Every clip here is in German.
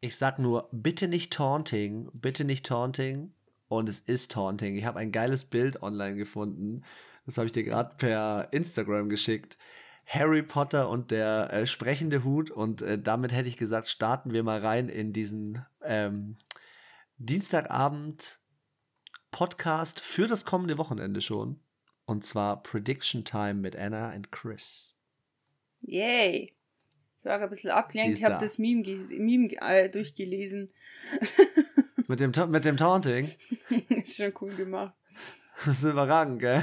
Ich sag nur, bitte nicht Taunting, bitte nicht Taunting. Und es ist Taunting. Ich habe ein geiles Bild online gefunden. Das habe ich dir gerade per Instagram geschickt. Harry Potter und der äh, sprechende Hut. Und äh, damit hätte ich gesagt, starten wir mal rein in diesen ähm, Dienstagabend Podcast für das kommende Wochenende schon. Und zwar Prediction Time mit Anna und Chris. Yay. Ich war ein bisschen abgelenkt, ich habe da. das Meme, Meme äh, durchgelesen. mit, dem, mit dem Taunting? ist schon cool gemacht. Das ist überragend, gell?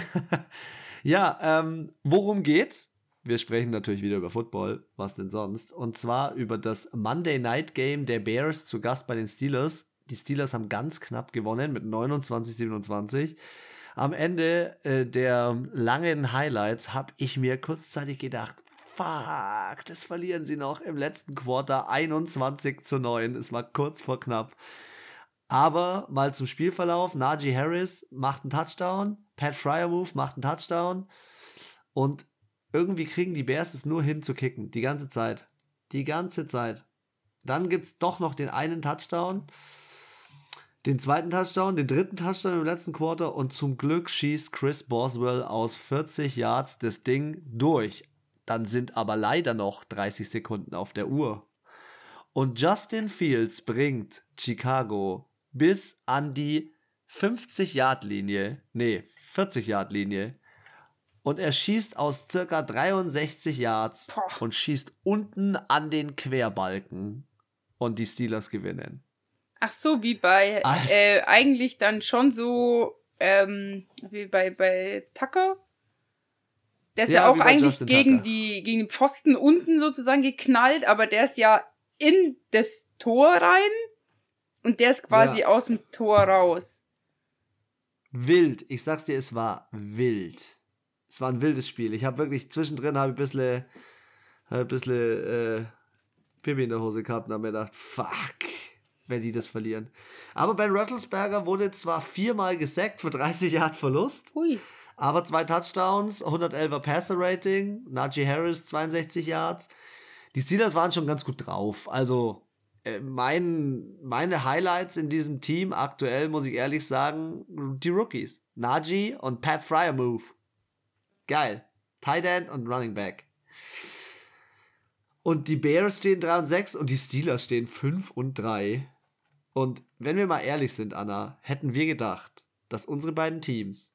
ja, ähm, worum geht's? Wir sprechen natürlich wieder über Football, was denn sonst? Und zwar über das Monday Night Game der Bears zu Gast bei den Steelers. Die Steelers haben ganz knapp gewonnen mit 29-27. Am Ende äh, der langen Highlights habe ich mir kurzzeitig gedacht, fuck, das verlieren sie noch im letzten Quarter 21 zu 9. Es war kurz vor knapp. Aber mal zum Spielverlauf. Najee Harris macht einen Touchdown. Pat Fryermove macht einen Touchdown. Und irgendwie kriegen die Bears es nur hin zu kicken. Die ganze Zeit. Die ganze Zeit. Dann gibt es doch noch den einen Touchdown. Den zweiten Touchdown, den dritten Touchdown im letzten Quarter und zum Glück schießt Chris Boswell aus 40 Yards das Ding durch. Dann sind aber leider noch 30 Sekunden auf der Uhr. Und Justin Fields bringt Chicago bis an die 50-Yard-Linie, nee, 40-Yard-Linie. Und er schießt aus circa 63 Yards Poh. und schießt unten an den Querbalken. Und die Steelers gewinnen. Ach so, wie bei, äh, eigentlich dann schon so, ähm, wie bei, bei Tucker, der ist ja, ja auch eigentlich gegen die, gegen den Pfosten unten sozusagen geknallt, aber der ist ja in das Tor rein und der ist quasi ja. aus dem Tor raus. Wild. Ich sag's dir, es war wild. Es war ein wildes Spiel. Ich habe wirklich zwischendrin habe ein bisschen, hab ein bisschen äh, Pipi in der Hose gehabt und habe mir gedacht, fuck, wenn die das verlieren. Aber Ben Rattlesberger wurde zwar viermal gesackt für 30 Yard Verlust. Ui. Aber zwei Touchdowns, 111er Passer Rating, Najee Harris 62 Yards. Die Steelers waren schon ganz gut drauf. Also äh, mein, meine Highlights in diesem Team aktuell, muss ich ehrlich sagen, die Rookies. Najee und Pat Fryer Move. Geil. Tight End und Running Back. Und die Bears stehen 3 und 6 und die Steelers stehen 5 und 3. Und wenn wir mal ehrlich sind, Anna, hätten wir gedacht, dass unsere beiden Teams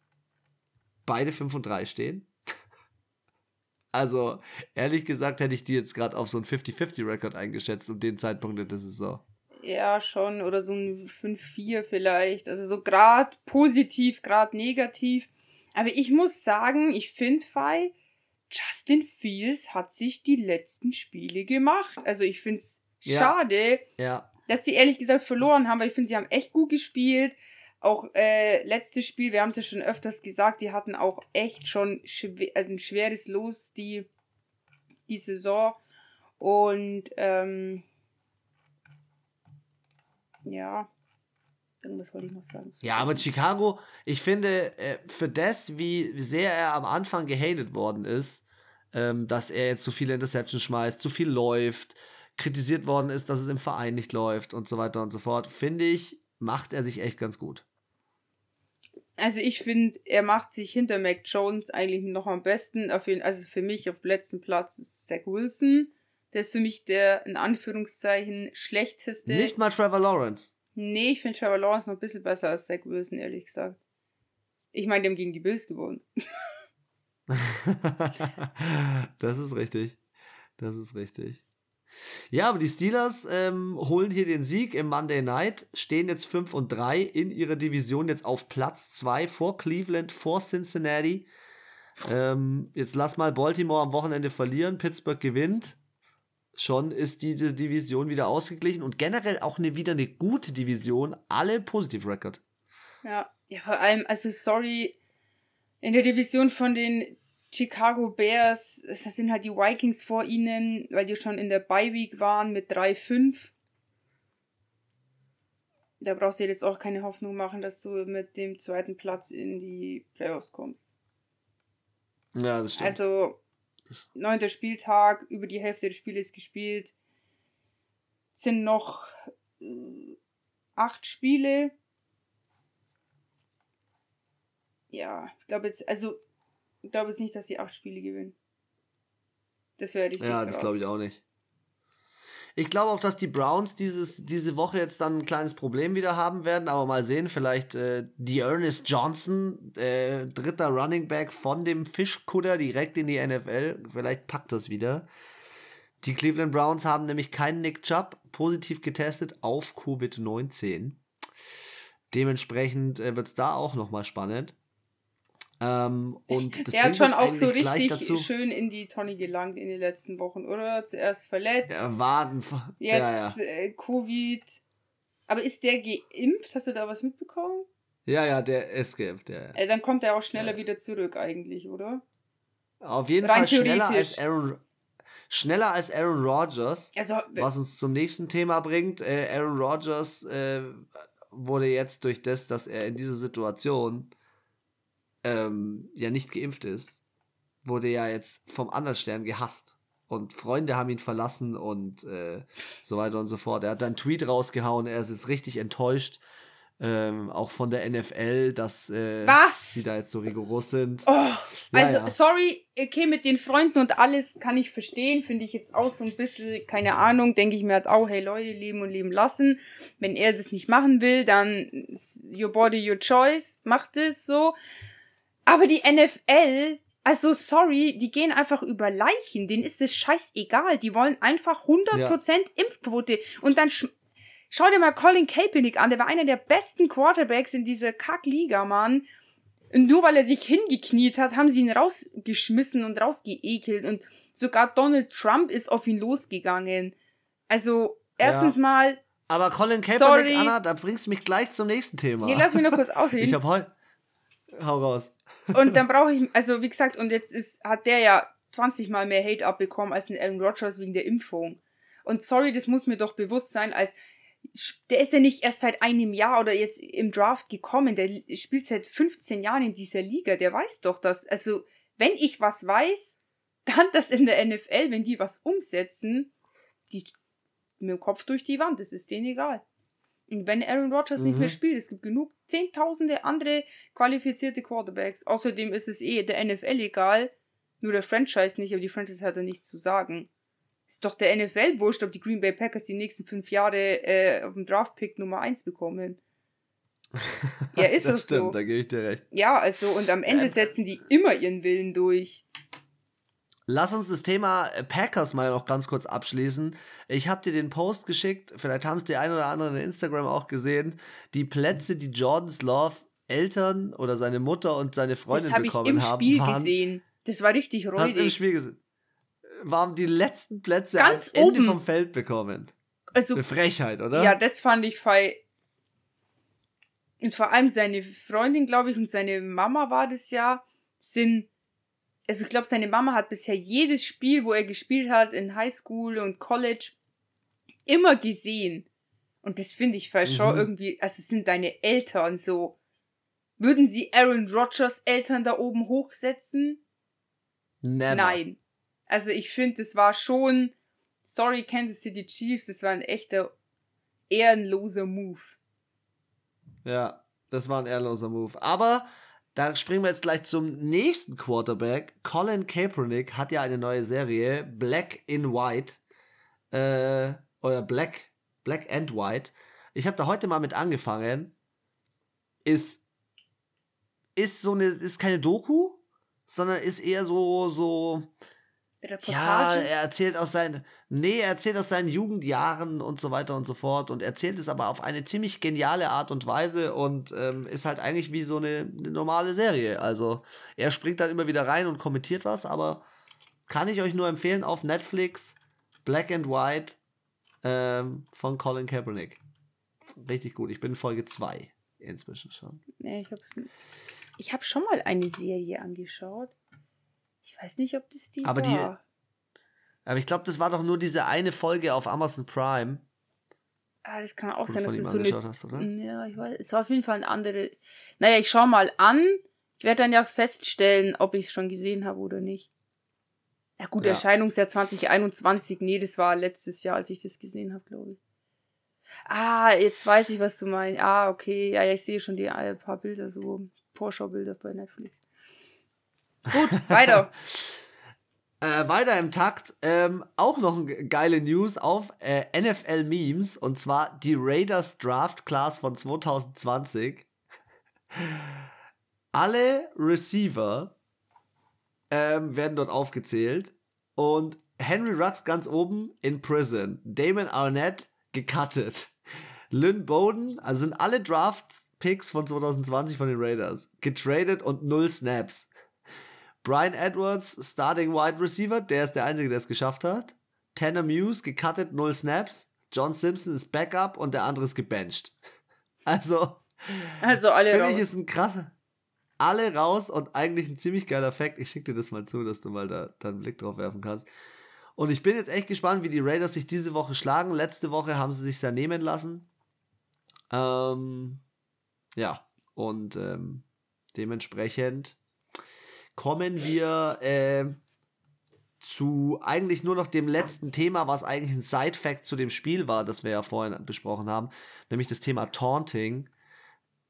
beide 5 und 3 stehen. also, ehrlich gesagt, hätte ich die jetzt gerade auf so einen 50-50-Rekord eingeschätzt um den Zeitpunkt der Saison. Ja, schon. Oder so ein 5-4 vielleicht. Also so gerade positiv, gerade negativ. Aber ich muss sagen, ich finde Fei, Justin Fields hat sich die letzten Spiele gemacht. Also ich finde es ja. schade, ja. dass sie ehrlich gesagt verloren haben, weil ich finde, sie haben echt gut gespielt. Auch äh, letztes Spiel, wir haben es ja schon öfters gesagt, die hatten auch echt schon schwer, also ein schweres Los die, die Saison. Und ähm, ja, irgendwas wollte ich noch sagen. Ja, aber Chicago, ich finde, äh, für das, wie sehr er am Anfang gehatet worden ist, ähm, dass er jetzt zu viele Interceptions schmeißt, zu viel läuft, kritisiert worden ist, dass es im Verein nicht läuft und so weiter und so fort, finde ich, macht er sich echt ganz gut. Also ich finde, er macht sich hinter Mac Jones eigentlich noch am besten. Auf jeden, also für mich auf letzten Platz ist Zach Wilson. Der ist für mich der, in Anführungszeichen, schlechteste. Nicht mal Trevor Lawrence. Nee, ich finde Trevor Lawrence noch ein bisschen besser als Zach Wilson, ehrlich gesagt. Ich meine, die haben gegen die Bills gewonnen. das ist richtig. Das ist richtig. Ja, aber die Steelers ähm, holen hier den Sieg im Monday Night, stehen jetzt 5 und 3 in ihrer Division jetzt auf Platz 2 vor Cleveland, vor Cincinnati. Ähm, jetzt lass mal Baltimore am Wochenende verlieren, Pittsburgh gewinnt. Schon ist diese Division wieder ausgeglichen und generell auch eine, wieder eine gute Division, alle Positive Record. Ja, ja, vor allem, also sorry, in der Division von den Chicago Bears, das sind halt die Vikings vor ihnen, weil die schon in der Bye Week waren mit 3-5. Da brauchst du jetzt auch keine Hoffnung machen, dass du mit dem zweiten Platz in die Playoffs kommst. Ja, das stimmt. Also, neunter Spieltag, über die Hälfte des Spiels gespielt. sind noch äh, acht Spiele. Ja, ich glaube jetzt, also, ich glaube jetzt nicht, dass sie acht Spiele gewinnen. Das wäre richtig. Ja, das glaube ich auch nicht. Ich glaube auch, dass die Browns dieses, diese Woche jetzt dann ein kleines Problem wieder haben werden, aber mal sehen, vielleicht äh, die Ernest Johnson, äh, dritter Running Back von dem Fischkutter direkt in die NFL, vielleicht packt das wieder. Die Cleveland Browns haben nämlich keinen Nick Chubb positiv getestet auf Covid-19. Dementsprechend äh, wird es da auch nochmal spannend. Ähm, und er hat schon auch so richtig schön in die Tonne gelangt in den letzten Wochen, oder? Zuerst verletzt. Ja, Waden. Jetzt ja, ja. Äh, Covid. Aber ist der geimpft? Hast du da was mitbekommen? Ja, ja, der ist geimpft, ja. Äh, dann kommt er auch schneller wieder zurück, eigentlich, oder? Auf jeden Rein Fall schneller als Aaron. Schneller als Aaron Rodgers, also, was uns zum nächsten Thema bringt. Äh, Aaron Rodgers äh, wurde jetzt durch das, dass er in dieser Situation ähm, ja nicht geimpft ist, wurde ja jetzt vom Andersstern gehasst. Und Freunde haben ihn verlassen und äh, so weiter und so fort. Er hat dann einen Tweet rausgehauen, er ist jetzt richtig enttäuscht. Ähm, auch von der NFL, dass äh, sie da jetzt so rigoros sind. Oh, ja, also, ja. sorry, okay, mit den Freunden und alles kann ich verstehen, finde ich jetzt auch so ein bisschen, keine Ahnung, denke ich mir halt auch, hey Leute, leben und leben lassen. Wenn er das nicht machen will, dann your body, your choice, macht es so. Aber die NFL, also sorry, die gehen einfach über Leichen. Denen ist es scheißegal. Die wollen einfach 100% ja. Impfquote. Und dann schau dir mal Colin Kaepernick an. Der war einer der besten Quarterbacks in dieser Kackliga, Mann. Und nur weil er sich hingekniet hat, haben sie ihn rausgeschmissen und rausgeekelt. Und sogar Donald Trump ist auf ihn losgegangen. Also, erstens ja. mal. Aber Colin Kaepernick, sorry. Anna, da bringst du mich gleich zum nächsten Thema. Nee, lass mich noch kurz ausreden. ich hab heute. Hau raus. Und dann brauche ich, also wie gesagt, und jetzt ist, hat der ja 20 Mal mehr Hate abbekommen als ein Aaron Rodgers wegen der Impfung. Und sorry, das muss mir doch bewusst sein, als der ist ja nicht erst seit einem Jahr oder jetzt im Draft gekommen, der spielt seit 15 Jahren in dieser Liga, der weiß doch das. Also, wenn ich was weiß, dann das in der NFL, wenn die was umsetzen, die mit dem Kopf durch die Wand, das ist denen egal. Und wenn Aaron Rodgers mhm. nicht mehr mhm. spielt, es gibt genug zehntausende andere qualifizierte Quarterbacks. Außerdem ist es eh der NFL egal, nur der Franchise nicht, aber die Franchise hat da nichts zu sagen. Ist doch der NFL wurscht, ob die Green Bay Packers die nächsten fünf Jahre äh, auf dem Draft-Pick Nummer eins bekommen. Ja, ist das, das stimmt, so. da gebe ich dir recht. Ja, also, und am Ende setzen die immer ihren Willen durch. Lass uns das Thema Packers mal noch ganz kurz abschließen. Ich habe dir den Post geschickt, vielleicht haben es die ein oder anderen in Instagram auch gesehen. Die Plätze, die Jordans Love Eltern oder seine Mutter und seine Freundin bekommen haben. Das habe ich im Spiel gesehen. Das war richtig räudig. Hast du im Spiel gesehen? Waren die letzten Plätze Ganz am Ende vom Feld bekommen. Also, Eine Frechheit, oder? Ja, das fand ich fei. Und vor allem seine Freundin, glaube ich, und seine Mama war das ja, sind also ich glaube, seine Mama hat bisher jedes Spiel, wo er gespielt hat, in Highschool und College, immer gesehen. Und das finde ich falsch. Mhm. irgendwie, also es sind deine Eltern so. Würden sie Aaron Rodgers Eltern da oben hochsetzen? Never. Nein. Also ich finde, das war schon, sorry Kansas City Chiefs, das war ein echter ehrenloser Move. Ja, das war ein ehrenloser Move. Aber da springen wir jetzt gleich zum nächsten Quarterback. Colin Kaepernick hat ja eine neue Serie, Black in White. Äh, oder Black, Black and White. Ich habe da heute mal mit angefangen. Ist, ist so eine, ist keine Doku, sondern ist eher so, so, ja, er erzählt aus seinen, nee, er erzählt aus seinen Jugendjahren und so weiter und so fort und erzählt es aber auf eine ziemlich geniale Art und Weise und ähm, ist halt eigentlich wie so eine, eine, normale Serie. Also er springt dann immer wieder rein und kommentiert was, aber kann ich euch nur empfehlen auf Netflix Black and White ähm, von Colin Kaepernick. Richtig gut. Ich bin Folge 2 inzwischen schon. Nee, ich hab's. Ich habe schon mal eine Serie angeschaut weiß nicht, ob das die aber war. Die, aber ich glaube, das war doch nur diese eine Folge auf Amazon Prime. Ah, das kann auch sein, dass es so eine. Hast, oder? Ja, ich weiß. Es war auf jeden Fall eine andere. Naja, ich schau mal an. Ich werde dann ja feststellen, ob ich es schon gesehen habe oder nicht. Ja, gut, ja. Erscheinungsjahr 2021. Nee, das war letztes Jahr, als ich das gesehen habe, glaube ich. Ah, jetzt weiß ich, was du meinst. Ah, okay. Ja, ja ich sehe schon die ein paar Bilder, so Vorschaubilder bei Netflix. Gut, weiter. Äh, weiter im Takt, ähm, auch noch eine geile News auf äh, NFL Memes und zwar die Raiders Draft Class von 2020. Alle Receiver ähm, werden dort aufgezählt und Henry Rux ganz oben in Prison, Damon Arnett gecuttet, Lynn Bowden, also sind alle Draft-Picks von 2020 von den Raiders, getradet und null Snaps. Brian Edwards, Starting Wide Receiver, der ist der Einzige, der es geschafft hat. Tanner Muse, gecuttet, null Snaps. John Simpson ist Backup und der andere ist gebencht. Also, also alle finde ich, ist ein krasser. Alle raus und eigentlich ein ziemlich geiler Fact. Ich schicke dir das mal zu, dass du mal da, da einen Blick drauf werfen kannst. Und ich bin jetzt echt gespannt, wie die Raiders sich diese Woche schlagen. Letzte Woche haben sie sich ja nehmen lassen. Ähm, ja, und ähm, dementsprechend kommen wir äh, zu eigentlich nur noch dem letzten Thema, was eigentlich ein Side-Fact zu dem Spiel war, das wir ja vorhin besprochen haben, nämlich das Thema Taunting.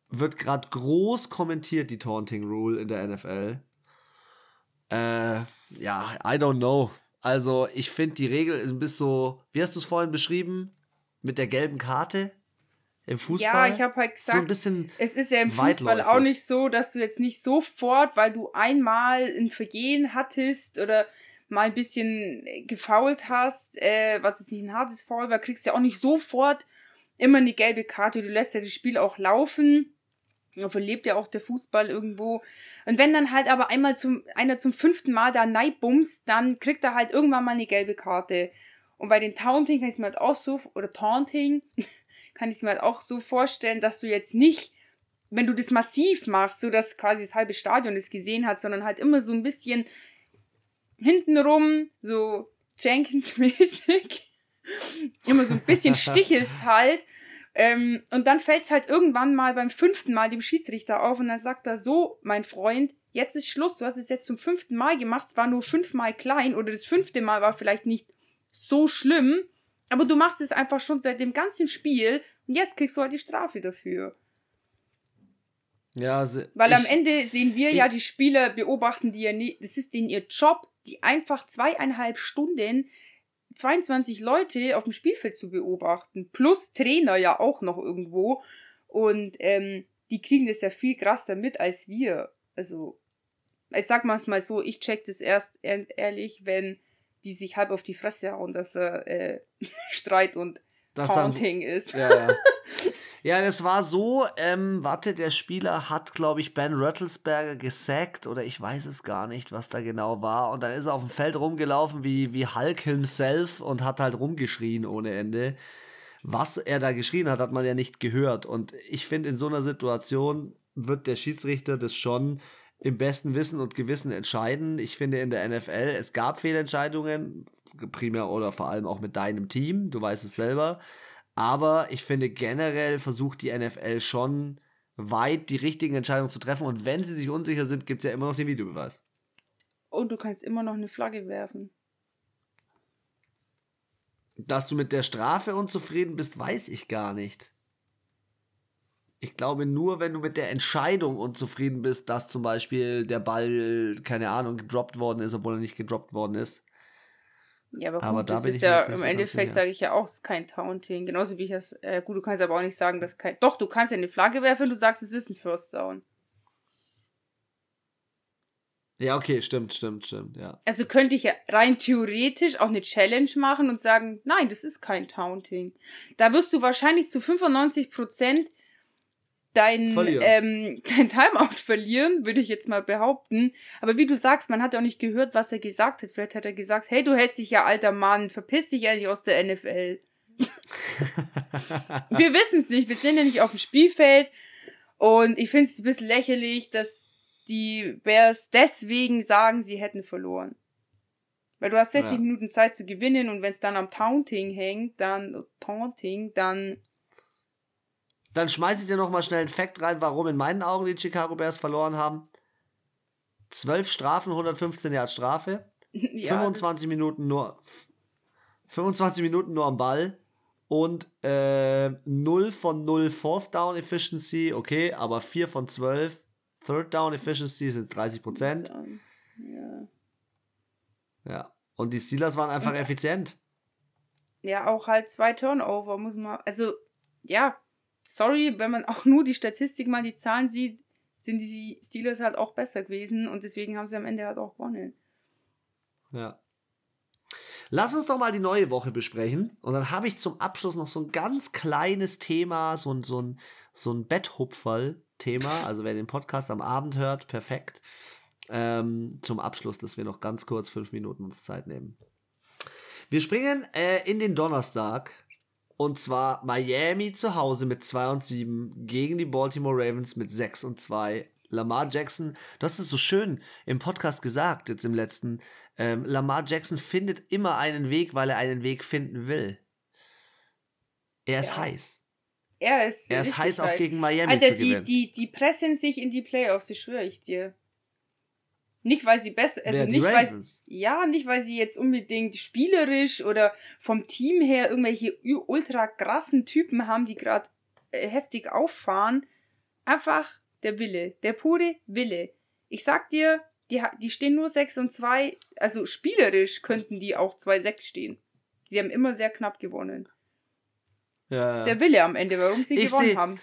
Wird gerade groß kommentiert, die Taunting Rule in der NFL. Äh, ja, I don't know. Also, ich finde die Regel ist ein bisschen so, wie hast du es vorhin beschrieben? Mit der gelben Karte? Im Fußball. Ja, ich habe halt gesagt, so ein bisschen es ist ja im Fußball auch nicht so, dass du jetzt nicht sofort, weil du einmal ein Vergehen hattest oder mal ein bisschen gefault hast, äh, was ist nicht ein hartes Foul war, kriegst du ja auch nicht sofort immer eine gelbe Karte. Du lässt ja das Spiel auch laufen. Davon lebt ja auch der Fußball irgendwo. Und wenn dann halt aber einmal zum, einer zum fünften Mal da neibumst, dann kriegt er halt irgendwann mal eine gelbe Karte. Und bei den Taunting kann ich es mir halt auch so, oder Taunting, kann ich es mir halt auch so vorstellen, dass du jetzt nicht, wenn du das massiv machst, so dass quasi das halbe Stadion es gesehen hat, sondern halt immer so ein bisschen hintenrum, so Jenkins-mäßig, immer so ein bisschen stichelst halt. Ähm, und dann fällt es halt irgendwann mal beim fünften Mal dem Schiedsrichter auf und dann sagt er so, mein Freund, jetzt ist Schluss, du hast es jetzt zum fünften Mal gemacht, es war nur fünfmal klein oder das fünfte Mal war vielleicht nicht so schlimm, aber du machst es einfach schon seit dem ganzen Spiel und jetzt kriegst du halt die Strafe dafür. Ja, weil ich, am Ende sehen wir ich, ja die Spieler beobachten, die ja nicht, das ist denen ihr Job, die einfach zweieinhalb Stunden 22 Leute auf dem Spielfeld zu beobachten, plus Trainer ja auch noch irgendwo und ähm, die kriegen das ja viel krasser mit als wir. Also, ich sag mal es mal so, ich check das erst ehrlich, wenn die sich halb auf die Fresse hauen, dass er äh, Streit und das Taunting dann, ist. Ja, ja. ja, das war so, ähm, warte, der Spieler hat, glaube ich, Ben Röttelsberger gesackt oder ich weiß es gar nicht, was da genau war. Und dann ist er auf dem Feld rumgelaufen wie, wie Hulk himself und hat halt rumgeschrien ohne Ende. Was er da geschrien hat, hat man ja nicht gehört. Und ich finde, in so einer Situation wird der Schiedsrichter das schon im besten Wissen und Gewissen entscheiden. Ich finde in der NFL, es gab Fehlentscheidungen, primär oder vor allem auch mit deinem Team, du weißt es selber. Aber ich finde generell versucht die NFL schon weit die richtigen Entscheidungen zu treffen und wenn sie sich unsicher sind, gibt es ja immer noch den Videobeweis. Und du kannst immer noch eine Flagge werfen. Dass du mit der Strafe unzufrieden bist, weiß ich gar nicht. Ich glaube nur, wenn du mit der Entscheidung unzufrieden bist, dass zum Beispiel der Ball, keine Ahnung, gedroppt worden ist, obwohl er nicht gedroppt worden ist. Ja, aber, gut, aber da das ist ja im Endeffekt, sage ich ja auch, es ist kein Taunting. Genauso wie ich das, äh, gut, du kannst aber auch nicht sagen, dass kein, doch, du kannst ja eine Flagge werfen, du sagst, es ist ein First Down. Ja, okay, stimmt, stimmt, stimmt, ja. Also könnte ich ja rein theoretisch auch eine Challenge machen und sagen, nein, das ist kein Taunting. Da wirst du wahrscheinlich zu 95 Prozent dein, ähm, dein Timeout verlieren, würde ich jetzt mal behaupten. Aber wie du sagst, man hat ja auch nicht gehört, was er gesagt hat. Vielleicht hat er gesagt, hey, du ja alter Mann, verpiss dich endlich aus der NFL. wir wissen es nicht, wir sind ja nicht auf dem Spielfeld. Und ich finde es ein bisschen lächerlich, dass die Bears deswegen sagen, sie hätten verloren. Weil du hast 60 ja. Minuten Zeit zu gewinnen und wenn es dann am Taunting hängt, dann Taunting, dann dann schmeiße ich dir noch mal schnell einen Fact rein, warum in meinen Augen die Chicago Bears verloren haben. 12 Strafen, 115 Jahre Strafe. Ja, 25 Minuten nur 25 Minuten nur am Ball und äh, 0 von 0 Fourth Down Efficiency, okay, aber 4 von 12 Third Down Efficiency sind 30 Prozent. Ja. Ja. Und die Steelers waren einfach und, effizient. Ja, auch halt zwei Turnover, muss man. Also, ja, sorry, wenn man auch nur die Statistik mal, die Zahlen sieht, sind die Steelers halt auch besser gewesen und deswegen haben sie am Ende halt auch gewonnen. Ja. Lass uns doch mal die neue Woche besprechen. Und dann habe ich zum Abschluss noch so ein ganz kleines Thema, so ein, so ein, so ein Betthupferl-Thema. Also wer den Podcast am Abend hört, perfekt. Ähm, zum Abschluss, dass wir noch ganz kurz fünf Minuten uns Zeit nehmen. Wir springen äh, in den Donnerstag. Und zwar Miami zu Hause mit 2 und 7 gegen die Baltimore Ravens mit 6 und 2. Lamar Jackson, du hast es so schön im Podcast gesagt, jetzt im letzten. Ähm, Lamar Jackson findet immer einen Weg, weil er einen Weg finden will. Er ist ja. heiß. Er ist, er ist heiß, auch gegen Miami Alter, zu gewinnen. Die, die, die pressen sich in die Playoffs, das schwöre ich dir. Nicht, weil sie besser, also nicht, weil, ja, nicht, weil sie jetzt unbedingt spielerisch oder vom Team her irgendwelche ultra krassen Typen haben, die gerade äh, heftig auffahren. Einfach der Wille, der pure Wille. Ich sag dir, die, die stehen nur 6 und 2, also spielerisch könnten die auch 2-6 stehen. Sie haben immer sehr knapp gewonnen. Ja. Das ist der Wille am Ende, warum sie ich gewonnen seh, haben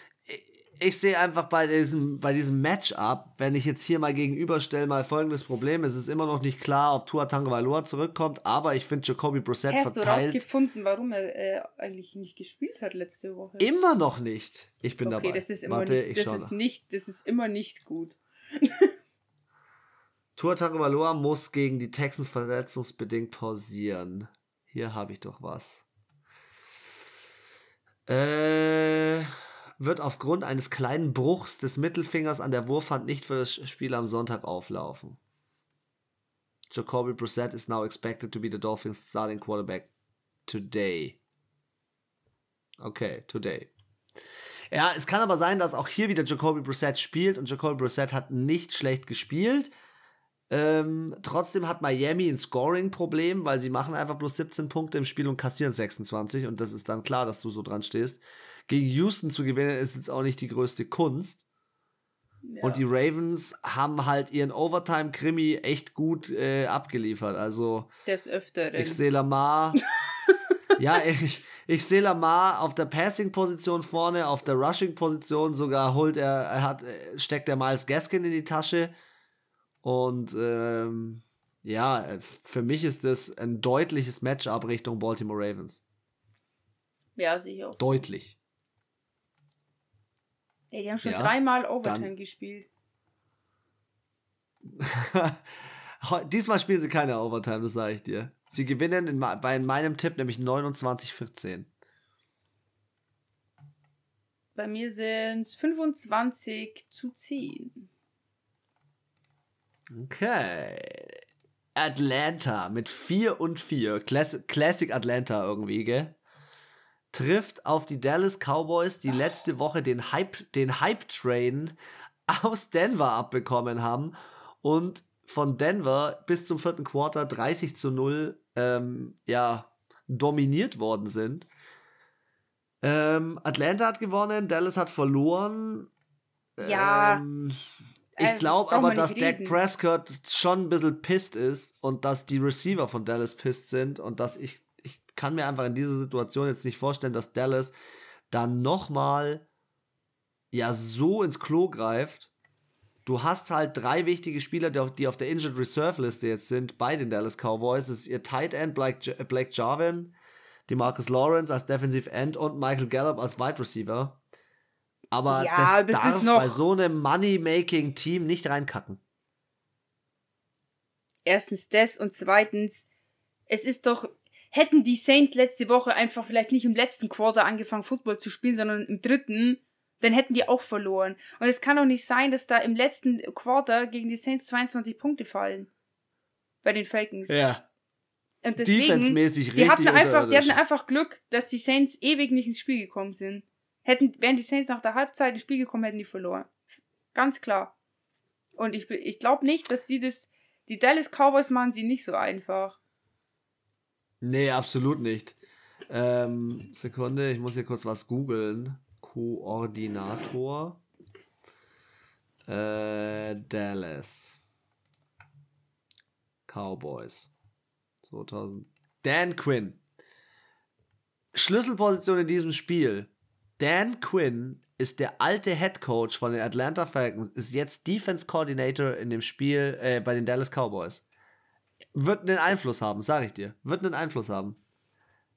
ich sehe einfach bei diesem, bei diesem Matchup, wenn ich jetzt hier mal gegenüberstelle, mal folgendes Problem. Es ist immer noch nicht klar, ob Tua Tagovailoa zurückkommt, aber ich finde Jacoby Brissett Hast verteilt. Hast du rausgefunden, warum er äh, eigentlich nicht gespielt hat letzte Woche? Immer noch nicht. Ich bin okay, dabei. Das ist immer Warte, nicht, das ist nicht, das ist immer nicht gut. Tua Tagovailoa muss gegen die Texans verletzungsbedingt pausieren. Hier habe ich doch was. Äh wird aufgrund eines kleinen Bruchs des Mittelfingers an der Wurfhand nicht für das Spiel am Sonntag auflaufen. Jacoby Brissett is now expected to be the Dolphins starting quarterback today. Okay, today. Ja, es kann aber sein, dass auch hier wieder Jacoby Brissett spielt und Jacoby Brissett hat nicht schlecht gespielt. Ähm, trotzdem hat Miami ein Scoring-Problem, weil sie machen einfach bloß 17 Punkte im Spiel und kassieren 26 und das ist dann klar, dass du so dran stehst gegen Houston zu gewinnen, ist jetzt auch nicht die größte Kunst. Ja. Und die Ravens haben halt ihren Overtime-Krimi echt gut äh, abgeliefert. Also. Des Öfteren. Ich sehe Lamar. ja, ich, ich sehe Lamar auf der Passing-Position vorne, auf der Rushing-Position sogar holt er, er hat, äh, steckt er Miles Gaskin in die Tasche. Und ähm, ja, für mich ist das ein deutliches Matchup Richtung Baltimore Ravens. Ja, sicher. Deutlich. Ey, die haben schon ja, dreimal Overtime gespielt. Diesmal spielen sie keine Overtime, das sage ich dir. Sie gewinnen in, bei meinem Tipp nämlich 29-14. Bei mir sind es 25 zu 10. Okay. Atlanta mit 4 und 4. Classic Atlanta irgendwie, gell? Trifft auf die Dallas Cowboys, die letzte Woche den Hype, den Hype Train aus Denver abbekommen haben und von Denver bis zum vierten Quarter 30 zu 0 ähm, ja, dominiert worden sind. Ähm, Atlanta hat gewonnen, Dallas hat verloren. Ja. Ähm, ich äh, glaube aber, dass Dak Prescott schon ein bisschen pisst ist und dass die Receiver von Dallas pisst sind und dass ich ich kann mir einfach in dieser Situation jetzt nicht vorstellen, dass Dallas dann nochmal ja so ins Klo greift. Du hast halt drei wichtige Spieler, die auf der Injured Reserve Liste jetzt sind bei den Dallas Cowboys. Das ist ihr Tight End Blake, Blake Jarvin, die Marcus Lawrence als Defensive End und Michael Gallup als Wide Receiver. Aber ja, das darf bei so einem Money-Making-Team nicht reinkacken. Erstens das und zweitens, es ist doch, hätten die Saints letzte Woche einfach vielleicht nicht im letzten Quarter angefangen, Football zu spielen, sondern im dritten, dann hätten die auch verloren. Und es kann doch nicht sein, dass da im letzten Quarter gegen die Saints 22 Punkte fallen. Bei den Falcons. Ja. Und deswegen, Defense-mäßig richtig die hatten, einfach, die hatten einfach Glück, dass die Saints ewig nicht ins Spiel gekommen sind. Hätten, wären die Saints nach der Halbzeit ins Spiel gekommen, hätten die verloren. Ganz klar. Und ich, ich glaube nicht, dass sie das, die Dallas Cowboys machen sie nicht so einfach. Nee, absolut nicht. Ähm, Sekunde, ich muss hier kurz was googeln. Koordinator. Äh, Dallas. Cowboys. 2000. Dan Quinn. Schlüsselposition in diesem Spiel. Dan Quinn ist der alte Head Coach von den Atlanta Falcons, ist jetzt Defense Coordinator in dem Spiel äh, bei den Dallas Cowboys. Wird einen Einfluss haben, sag ich dir. Wird einen Einfluss haben.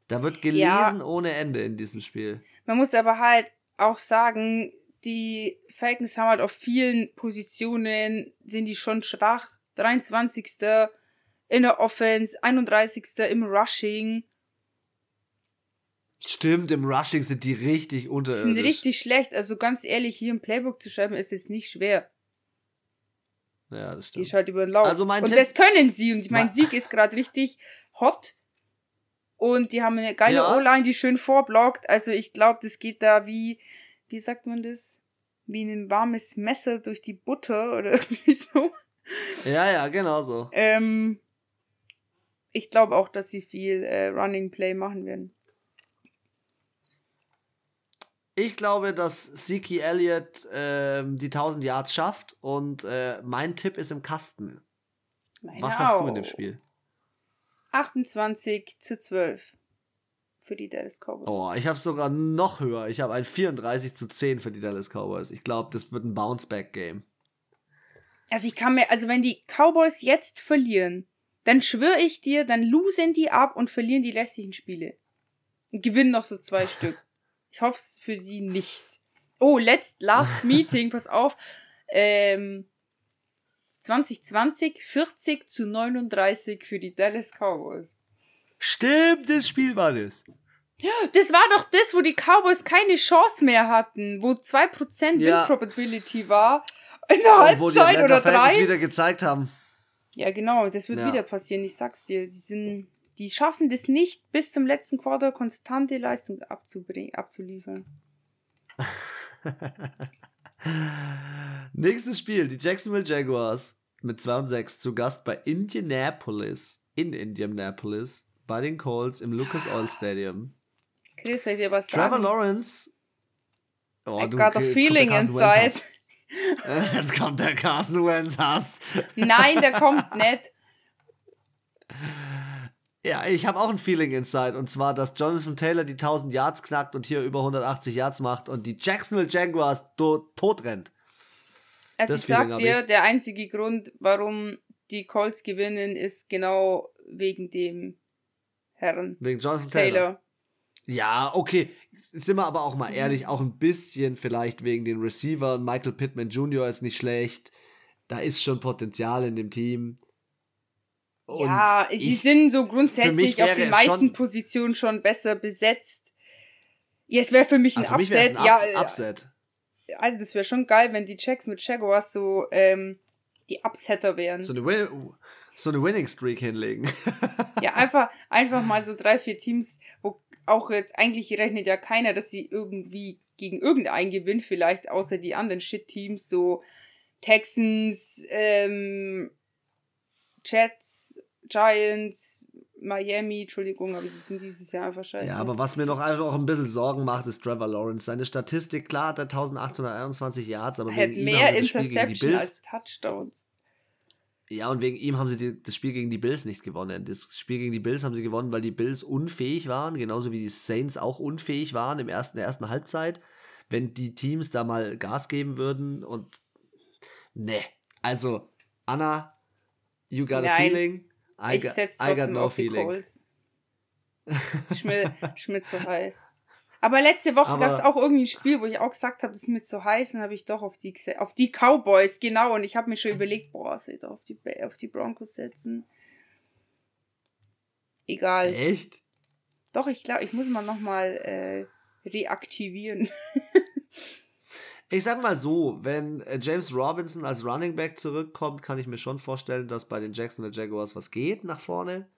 Da wird gelesen ja. ohne Ende in diesem Spiel. Man muss aber halt auch sagen, die Falcons haben halt auf vielen Positionen, sind die schon schwach. 23. in der Offense, 31. im Rushing. Stimmt, im Rushing sind die richtig unterirdisch. Sind richtig schlecht. Also ganz ehrlich, hier im Playbook zu schreiben, ist jetzt nicht schwer. Ja, das stimmt. Die halt über den Lauf. Also mein und Tipp, das können sie. Und mein Sieg ist gerade richtig hot. Und die haben eine geile ja. O-Line, die schön vorblockt. Also ich glaube, das geht da wie, wie sagt man das? Wie ein warmes Messer durch die Butter oder irgendwie so. Ja, ja, genau so. Ähm, ich glaube auch, dass sie viel äh, Running Play machen werden. Ich glaube, dass Zeke Elliott äh, die 1000 Yards schafft und äh, mein Tipp ist im Kasten. Meine Was hast du in dem Spiel? 28 zu 12 für die Dallas Cowboys. Oh, ich habe sogar noch höher. Ich habe ein 34 zu 10 für die Dallas Cowboys. Ich glaube, das wird ein Bounce-Back-Game. Also ich kann mir, also wenn die Cowboys jetzt verlieren, dann schwöre ich dir, dann losen die ab und verlieren die restlichen Spiele. Und gewinnen noch so zwei Stück. Ich hoffe es für sie nicht. Oh, letzt, last meeting, pass auf. Ähm, 2020 40 zu 39 für die Dallas Cowboys. Stimmt, das Spiel war das. Das war doch das, wo die Cowboys keine Chance mehr hatten, wo 2% ja. Win Probability war. In der Halbzeit wo die oder drei. wieder gezeigt haben. Ja, genau, das wird ja. wieder passieren, ich sag's dir. Die sind die schaffen das nicht, bis zum letzten Quarter konstante Leistung abzuliefern. Nächstes Spiel, die Jacksonville Jaguars mit 2 und 6 zu Gast bei Indianapolis, in Indianapolis, bei den Colts im Lucas Oil Stadium. Chris, soll ich dir was Trevor sagen? Lawrence. Oh, I du, got a feeling inside. Jetzt kommt der Carson Wentz Hass. Nein, der kommt nicht. Ja, ich habe auch ein Feeling inside und zwar, dass Jonathan Taylor die 1000 Yards knackt und hier über 180 Yards macht und die Jacksonville Jaguars tot rennt. Also das ich sag dir, ich. der einzige Grund, warum die Colts gewinnen, ist genau wegen dem Herrn. Wegen Jonathan Taylor. Taylor. Ja, okay. Sind wir aber auch mal ehrlich, auch ein bisschen vielleicht wegen den Receivern. Michael Pittman Jr. ist nicht schlecht. Da ist schon Potenzial in dem Team. Und ja, sie ich, sind so grundsätzlich auf den meisten Positionen schon besser besetzt. Ja, es wäre für mich ein für Upset. Mich ein ja, Up Upset. Also das wäre schon geil, wenn die Checks mit Jaguars so ähm, die Upsetter wären. So eine, Win so eine Winning Streak hinlegen. ja, einfach, einfach mal so drei, vier Teams, wo auch jetzt eigentlich rechnet ja keiner, dass sie irgendwie gegen irgendeinen gewinnen, vielleicht außer die anderen Shit-Teams, so Texans, ähm, Jets, Giants, Miami, Entschuldigung, aber die sind dieses Jahr einfach scheiße. Ja, aber was mir noch einfach auch ein bisschen Sorgen macht, ist Trevor Lawrence. Seine Statistik, klar hat er 1821 Yards, aber wegen ihm mehr haben sie das Spiel gegen die Bills. als Touchdowns. Ja, und wegen ihm haben sie die, das Spiel gegen die Bills nicht gewonnen. Das Spiel gegen die Bills haben sie gewonnen, weil die Bills unfähig waren, genauso wie die Saints auch unfähig waren im ersten, der ersten Halbzeit. Wenn die Teams da mal Gas geben würden und ne, also Anna, You got Nein, a feeling? I, ich setz I got no feeling. Schmidt, Schmidt zu heiß. Aber letzte Woche gab es auch irgendwie ein Spiel, wo ich auch gesagt habe, das ist mir zu heiß, und habe ich doch auf die auf die Cowboys, genau, und ich habe mir schon überlegt, boah, soll ich doch auf die, auf die Broncos setzen? Egal. Echt? Doch, ich glaube, ich muss mal nochmal äh, reaktivieren. Ich sag mal so, wenn äh, James Robinson als Running Back zurückkommt, kann ich mir schon vorstellen, dass bei den Jacksonville Jaguars was geht nach vorne.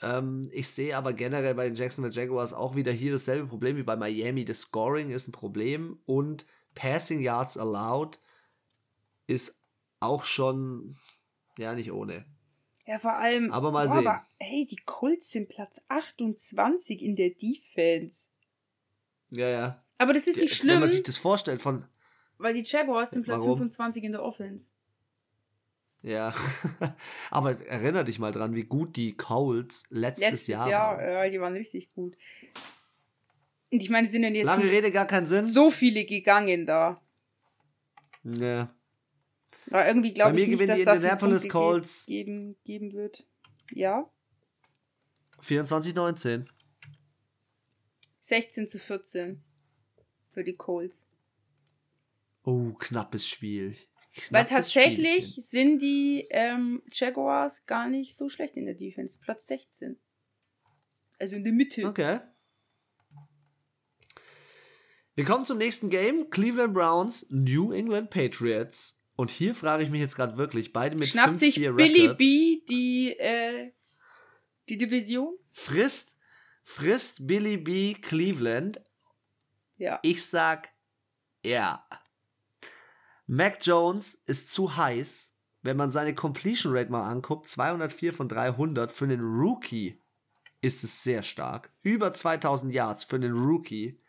Ähm, ich sehe aber generell bei den Jacksonville Jaguars auch wieder hier dasselbe Problem wie bei Miami. Das Scoring ist ein Problem und Passing Yards allowed ist auch schon, ja, nicht ohne. Ja, vor allem. Aber mal boah, sehen. Aber, hey, die Colts sind Platz 28 in der Defense. Ja, ja. Aber das ist nicht Wenn schlimm, man sich das vorstellt von. weil die Jaguars sind Platz Warum? 25 in der Offense. Ja. Aber erinnere dich mal dran, wie gut die Colts letztes, Letztes Jahr, Jahr, waren. ja, die waren richtig gut. Und ich meine, sind ja jetzt Lange Rede, gar keinen Sinn. so viele gegangen da. Ja. Aber irgendwie glaube ich nicht, dass die da Indianapolis ge- Colts geben, geben wird. Ja, 24-19. 16 zu 14 für die Colts. Oh, knappes Spiel. Weil Knappes tatsächlich Spielchen. sind die ähm, Jaguars gar nicht so schlecht in der Defense. Platz 16. Also in der Mitte. Okay. Wir kommen zum nächsten Game. Cleveland Browns, New England Patriots. Und hier frage ich mich jetzt gerade wirklich, beide mit Schnappt sich 5-4 Billy Record. B die, äh, die Division? Frisst, frisst Billy B Cleveland? Ja. Ich sag ja. Mac Jones ist zu heiß. Wenn man seine Completion Rate mal anguckt, 204 von 300 für einen Rookie ist es sehr stark. Über 2000 Yards für einen Rookie.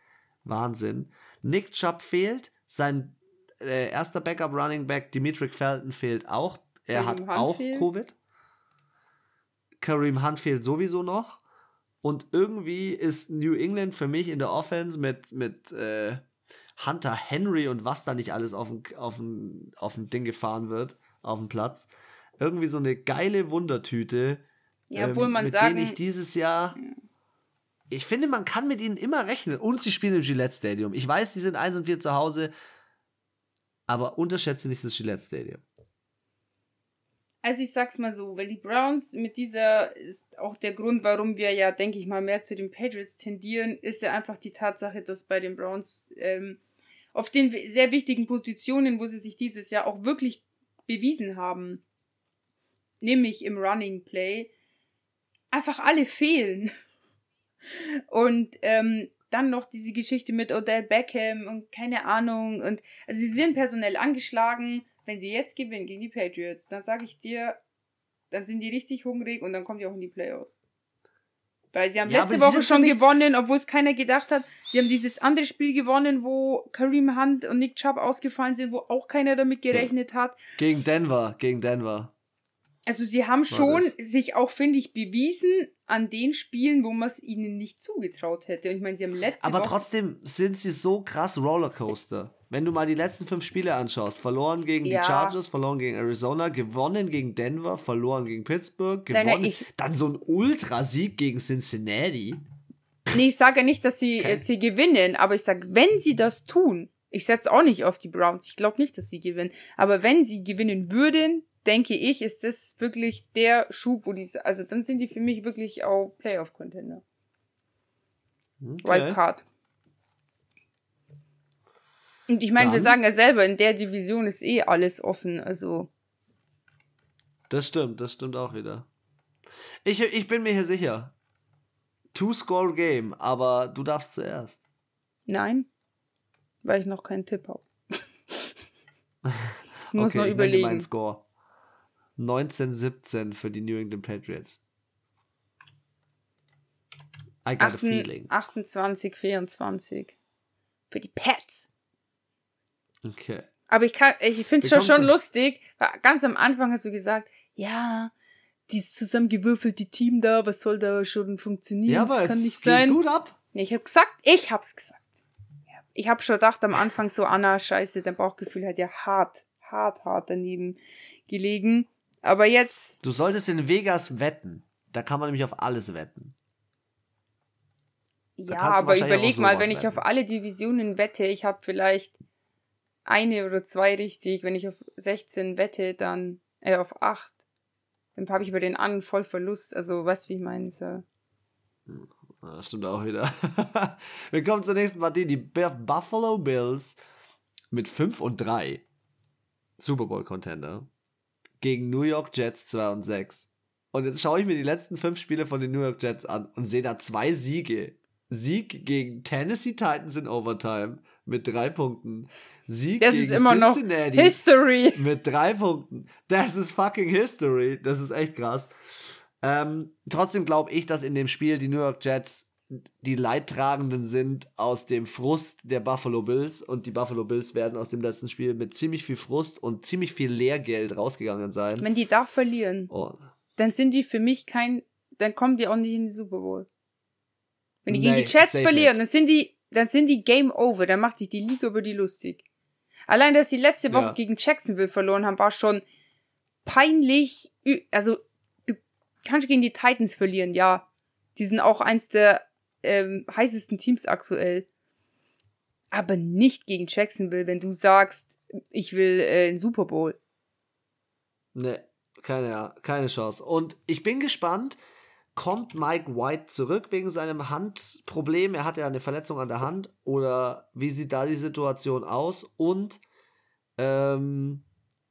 Wahnsinn. Nick Chubb fehlt. Sein äh, erster Backup Running Back Dimitri Felton fehlt auch. Er Kareem hat Hunt auch fehlt. Covid. Kareem Hunt fehlt sowieso noch. Und irgendwie ist New England für mich in der Offense mit, mit äh, Hunter Henry und was da nicht alles auf dem, auf, dem, auf dem Ding gefahren wird, auf dem Platz. Irgendwie so eine geile Wundertüte, Ja, ähm, obwohl man mit sagen, denen ich dieses Jahr. Ich finde, man kann mit ihnen immer rechnen. Und sie spielen im Gillette Stadium. Ich weiß, die sind 1 und 4 zu Hause. Aber unterschätze nicht das Gillette Stadium. Also ich sag's mal so, weil die Browns mit dieser ist auch der Grund, warum wir ja, denke ich mal, mehr zu den Patriots tendieren, ist ja einfach die Tatsache, dass bei den Browns ähm, auf den sehr wichtigen Positionen, wo sie sich dieses Jahr auch wirklich bewiesen haben, nämlich im Running Play, einfach alle fehlen. Und ähm, dann noch diese Geschichte mit Odell Beckham und keine Ahnung. Und also sie sind personell angeschlagen. Wenn sie jetzt gewinnen gegen die Patriots, dann sage ich dir, dann sind die richtig hungrig und dann kommen die auch in die Playoffs. Weil sie haben Ja, letzte Woche schon gewonnen, obwohl es keiner gedacht hat. Sie haben dieses andere Spiel gewonnen, wo Kareem Hunt und Nick Chubb ausgefallen sind, wo auch keiner damit gerechnet hat. Gegen Denver, gegen Denver. Also sie haben schon das? sich auch, finde ich, bewiesen an den Spielen, wo man es ihnen nicht zugetraut hätte. Und ich meine, sie haben letzte Aber Woche... trotzdem sind sie so krass Rollercoaster. Wenn du mal die letzten fünf Spiele anschaust, verloren gegen Ja. die Chargers, verloren gegen Arizona, gewonnen gegen Denver, verloren gegen Pittsburgh, Nein, gewonnen. nein, ich- dann so ein Ultrasieg gegen Cincinnati. Nee, ich sage ja nicht, dass sie Okay. jetzt hier gewinnen, aber ich sage, wenn sie das tun, ich setze auch nicht auf die Browns, ich glaube nicht, dass sie gewinnen, aber wenn sie gewinnen würden, denke ich, ist das wirklich der Schub, wo die, also dann sind die für mich wirklich auch Playoff-Contender. Okay. Wildcard. Und ich meine, wir sagen ja selber, in der Division ist eh alles offen, also Das stimmt, das stimmt auch wieder. Ich, ich bin mir hier sicher. Two-Score-Game, aber du darfst zuerst. nein, weil ich noch keinen Tipp habe. ich muss okay, noch ich überlegen. Score. 19-17 für die New England Patriots. I got a Achten- feeling. 28, 24. Für die Pets. Okay. Aber ich kann, ich finde es schon, lustig, ganz am Anfang hast du gesagt, ja, dieses zusammengewürfelte Team da, was soll da schon funktionieren? Ja, aber das kann es nicht geht sein. gut ab. Nee, ich habe gesagt, ich hab's gesagt. Ja. Ich habe schon gedacht am Anfang so, Anna, scheiße, dein Bauchgefühl hat ja hart, hart, hart daneben gelegen. Aber jetzt, Du solltest in Vegas wetten. Da kann man nämlich auf alles wetten. ja, kannst du aber überleg mal, wenn ich wetten. auf alle Divisionen wette, ich habe vielleicht eine oder zwei richtig. Wenn ich auf 16 wette, dann, äh, auf 8, dann habe ich über den anderen voll Verlust. Also, weißt du, wie ich meine? Ah, Das stimmt auch wieder. Wir kommen zur nächsten Partie. Die Buffalo Bills mit 5 und 3. Super Bowl Contender. Gegen New York Jets 2 und 6. Und jetzt schaue ich mir die letzten fünf Spiele von den New York Jets an und sehe da zwei Siege. Sieg gegen Tennessee Titans in Overtime, mit drei Punkten. Sieg das gegen ist immer Cincinnati noch History. mit drei Punkten. Das ist fucking History. Das ist echt krass. Ähm, trotzdem glaube ich, dass in dem Spiel die New York Jets die Leidtragenden sind aus dem Frust der Buffalo Bills und die Buffalo Bills werden aus dem letzten Spiel mit ziemlich viel Frust und ziemlich viel Lehrgeld rausgegangen sein. Wenn die da verlieren, Oh. dann sind die für mich kein, dann kommen die auch nicht in die Super Bowl. Wenn die gegen Nee, die Jets verlieren, nicht. dann sind die, dann sind die Game Over, dann macht sich die Liga über die lustig. Allein, dass sie letzte Woche Ja. gegen Jacksonville verloren haben, war schon peinlich. Also, du kannst gegen die Titans verlieren, ja. Die sind auch eins der ähm, heißesten Teams aktuell. Aber nicht gegen Jacksonville, wenn du sagst, ich will äh, einen Super Bowl. Ne, keine, keine Chance. Und ich bin gespannt, kommt Mike White zurück wegen seinem Handproblem? Er hat ja eine Verletzung an der Hand. Oder wie sieht da die Situation aus? Und ähm,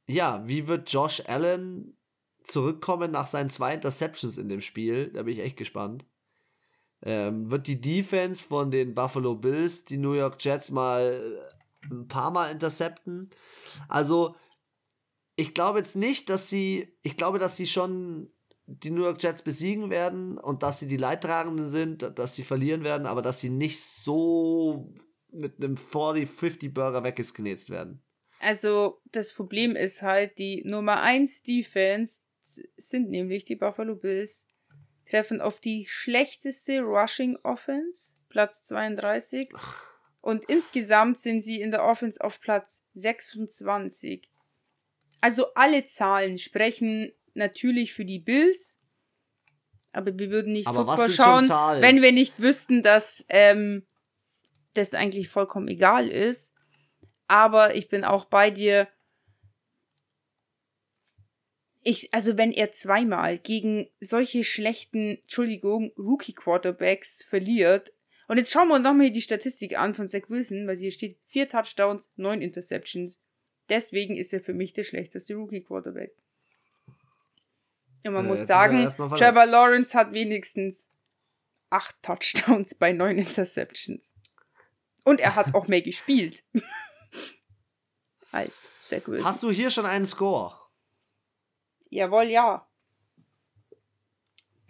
ja, wie wird Josh Allen zurückkommen nach seinen zwei Interceptions in dem Spiel? Da bin ich echt gespannt. Ähm, wird die Defense von den Buffalo Bills die New York Jets mal ein paar Mal intercepten? Also, ich glaube jetzt nicht, dass sie, ich glaube, dass sie schon die New York Jets besiegen werden und dass sie die Leidtragenden sind, dass sie verlieren werden, aber dass sie nicht so mit einem 40-50 Burger weggesknetzt werden. Also, das Problem ist halt, die Nummer 1 Defense sind nämlich die Buffalo Bills, treffen auf die schlechteste Rushing Offense, Platz 32. Und insgesamt sind sie in der Offense auf Platz 26. Also alle Zahlen sprechen natürlich für die Bills. Aber wir würden nicht Aber Football schauen, wenn wir nicht wüssten, dass ähm, das eigentlich vollkommen egal ist. Aber ich bin auch bei dir. Ich, also wenn er zweimal gegen solche schlechten, Entschuldigung, Rookie-Quarterbacks verliert, und jetzt schauen wir uns nochmal die Statistik an von Zach Wilson, weil hier steht vier Touchdowns, neun Interceptions. Deswegen ist er für mich der schlechteste Rookie-Quarterback. Und man Ja, muss sagen. Trevor Lawrence hat wenigstens acht Touchdowns bei neun Interceptions. Und er hat auch mehr gespielt. Als Zach Wilson. Hast du hier schon einen Score, Jawohl, ja.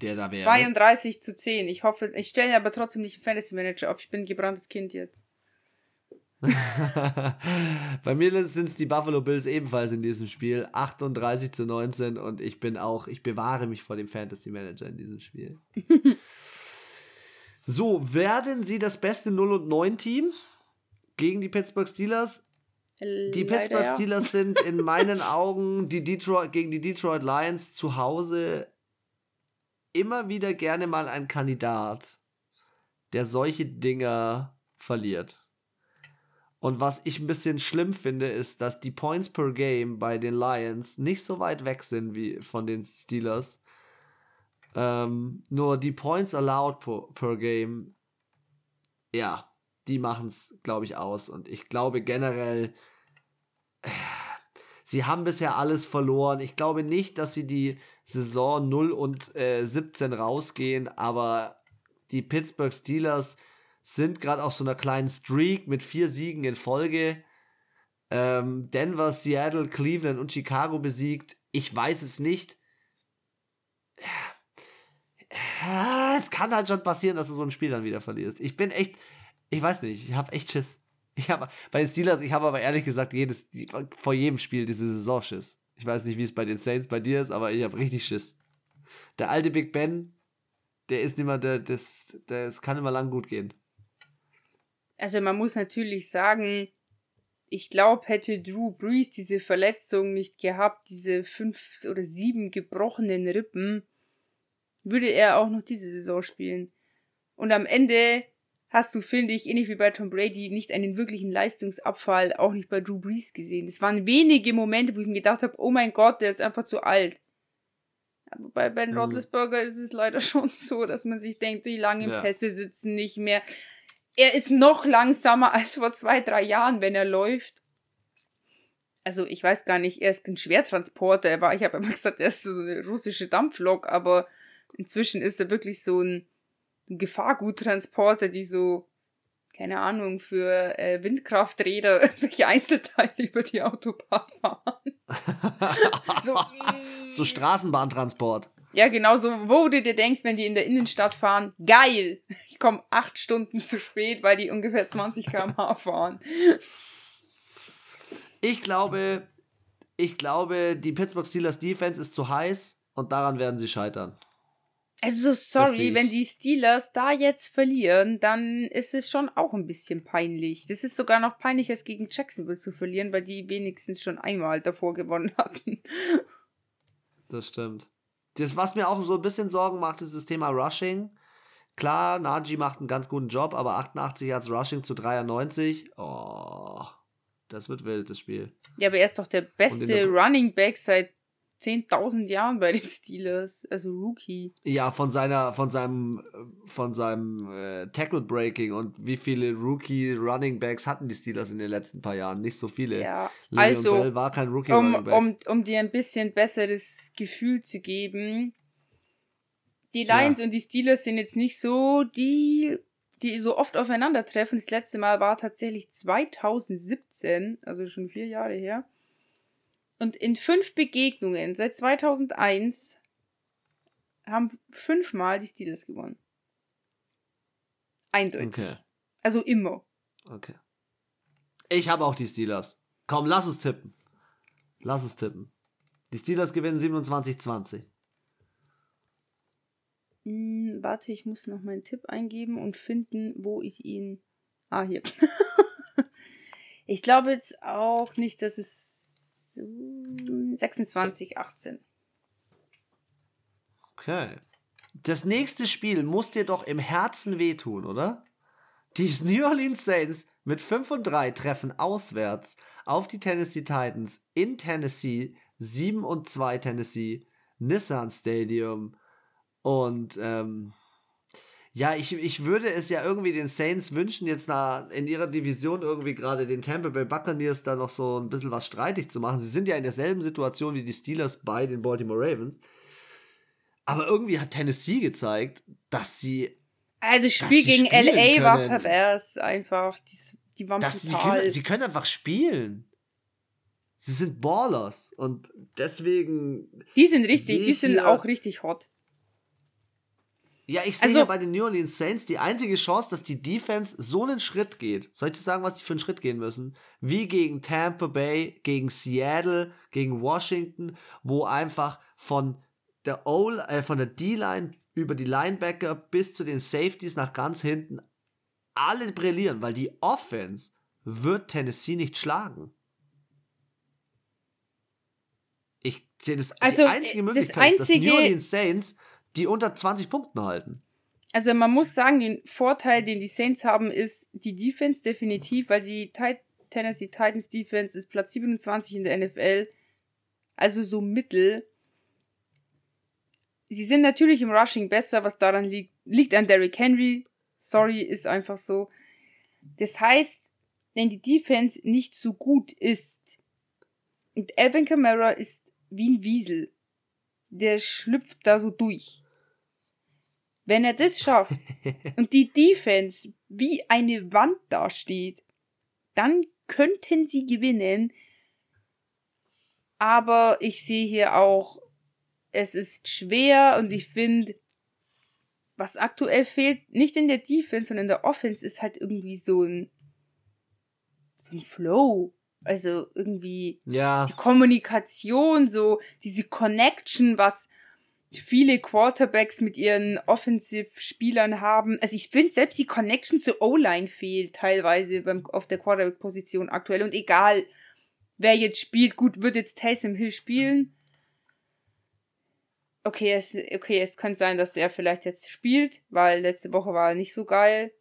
der da wäre? 32 zu 10. Ich hoffe, ich stelle aber trotzdem nicht einen Fantasy Manager auf. Ich bin ein gebranntes Kind jetzt. Bei mir sind es die Buffalo Bills ebenfalls in diesem Spiel. 38 zu 19 und ich bin auch, ich bewahre mich vor dem Fantasy Manager in diesem Spiel. so, werden sie das beste 0 und 9 Team gegen die Pittsburgh Steelers? Die Leider Pittsburgh ja. Steelers sind in meinen Augen die Detroit, gegen die Detroit Lions zu Hause immer wieder gerne mal ein Kandidat, der solche Dinger verliert. Und was ich ein bisschen schlimm finde, ist, dass die Points per Game bei den Lions nicht so weit weg sind wie von den Steelers. Ähm, nur die Points allowed per, per Game, ja, die machen es, glaube ich, aus. Und ich glaube generell, äh, sie haben bisher alles verloren. Ich glaube nicht, dass sie die Saison 0 und äh, 17 rausgehen, aber die Pittsburgh Steelers sind gerade auf so einer kleinen Streak mit vier Siegen in Folge. Ähm, Denver, Seattle, Cleveland und Chicago besiegt. Ich weiß es nicht. Äh, Es kann halt schon passieren, dass du so ein Spiel dann wieder verlierst. Ich bin echt, ich weiß nicht, ich habe echt Schiss. Ich habe bei den Steelers, ich habe aber ehrlich gesagt jedes, vor jedem Spiel diese Saison Schiss. Ich weiß nicht, wie es bei den Saints bei dir ist, aber ich habe richtig Schiss. Der alte Big Ben, der ist immer, der, das, das kann immer lang gut gehen. Also man muss natürlich sagen, ich glaube, hätte Drew Brees diese Verletzung nicht gehabt, diese fünf oder sieben gebrochenen Rippen, würde er auch noch diese Saison spielen. Und am Ende hast du, finde ich, ähnlich wie bei Tom Brady, nicht einen wirklichen Leistungsabfall, auch nicht bei Drew Brees gesehen. Es waren wenige Momente, wo ich mir gedacht habe, oh mein Gott, der ist einfach zu alt. Aber bei Ben Mhm. Roethlisberger ist es leider schon so, dass man sich denkt, die langen Ja. Pässe sitzen nicht mehr. Er ist noch langsamer als vor zwei, drei Jahren, wenn er läuft. Also ich weiß gar nicht, er ist ein Schwertransporter. Er war, ich habe immer gesagt, er ist so eine russische Dampflok, aber inzwischen ist er wirklich so ein, ein Gefahrguttransporter, die so, keine Ahnung, für äh, Windkrafträder irgendwelche Einzelteile über die Autobahn fahren. so, so Straßenbahntransport. Ja, genau so, wo du dir denkst, wenn die in der Innenstadt fahren, geil, ich komme acht Stunden zu spät, weil die ungefähr 20 km/h fahren. Ich glaube, ich glaube, die Pittsburgh Steelers Defense ist zu heiß und daran werden sie scheitern. Also sorry, wenn die Steelers da jetzt verlieren, dann ist es schon auch ein bisschen peinlich. Das ist sogar noch peinlicher als gegen Jacksonville zu verlieren, weil die wenigstens schon einmal davor gewonnen hatten. Das stimmt. Das, was mir auch so ein bisschen Sorgen macht, ist das Thema Rushing. Klar, Najee macht einen ganz guten Job, aber 88 Yards Rushing zu 93. Oh, das wird wild, das Spiel. Ja, aber er ist doch der beste Running Back seit 10.000 Jahren bei den Steelers, also Rookie. Ja, von seiner, von seinem, von seinem äh, Tackle Breaking und wie viele Rookie Running Backs hatten die Steelers in den letzten paar Jahren? Nicht so viele. Ja, Le'Veon also Bell war kein Rookie um, Running Back. Um, um dir ein bisschen besseres Gefühl zu geben, die Lions ja. und die Steelers sind jetzt nicht so die, die so oft aufeinandertreffen. Das letzte Mal war tatsächlich 2017, also schon vier Jahre her. Und in fünf Begegnungen seit 2001 haben fünfmal die Steelers gewonnen. Eindeutig. Okay. Also immer. Okay. Ich habe auch die Steelers. Komm, lass es tippen. Lass es tippen. Die Steelers gewinnen 27-20. Hm, warte, ich muss noch meinen Tipp eingeben und finden, wo ich ihn. Ah, hier. ich glaube jetzt auch nicht, dass es 26, 18. Okay. Das nächste Spiel muss dir doch im Herzen wehtun, oder? Die New Orleans Saints mit 5 und 3 treffen auswärts auf die Tennessee Titans in Tennessee, 7 und 2 Tennessee, Nissan Stadium. Und ähm, ja, ich, ich würde es ja irgendwie den Saints wünschen, jetzt na, in ihrer Division irgendwie gerade den Tampa Bay Buccaneers da noch so ein bisschen was streitig zu machen. Sie sind ja in derselben Situation wie die Steelers bei den Baltimore Ravens. Aber irgendwie hat Tennessee gezeigt, dass sie. Also das Spiel gegen LA war pervers einfach. Die, die waren dass sie, können, sie können einfach spielen. Sie sind Ballers und deswegen. Die sind richtig, die sind auch richtig hot. Ja, ich sehe also, ja bei den New Orleans Saints die einzige Chance, dass die Defense so einen Schritt geht. Soll ich dir sagen, was die für einen Schritt gehen müssen? Wie gegen Tampa Bay, gegen Seattle, gegen Washington, wo einfach von der O äh, von der D-Line über die Linebacker bis zu den Safeties nach ganz hinten alle brillieren, weil die Offense wird Tennessee nicht schlagen. Ich sehe das also, die einzige Möglichkeit, das einzige, dass New Orleans Saints die unter 20 Punkten halten. Also man muss sagen, den Vorteil, den die Saints haben, ist die Defense definitiv, weil die Tennessee Titans Defense ist Platz 27 in der NFL. Also so mittel. Sie sind natürlich im Rushing besser, was daran liegt, liegt an Derrick Henry. Sorry, ist einfach so. Das heißt, wenn die Defense nicht so gut ist und Alvin Kamara ist wie ein Wiesel, der schlüpft da so durch. Wenn er das schafft und die Defense wie eine Wand dasteht, dann könnten sie gewinnen. Aber ich sehe hier auch, es ist schwer und ich finde, was aktuell fehlt, nicht in der Defense, sondern in der Offense, ist halt irgendwie so ein, so ein Flow. Also irgendwie ja. die Kommunikation, so diese Connection, was viele Quarterbacks mit ihren Offensive-Spielern haben. Also ich finde selbst die Connection zu O-Line fehlt teilweise beim, auf der Quarterback-Position aktuell. Und egal, wer jetzt spielt, gut, wird jetzt Taysom Hill spielen. Okay, es, okay, es könnte sein, dass er vielleicht jetzt spielt, weil letzte Woche war er nicht so geil.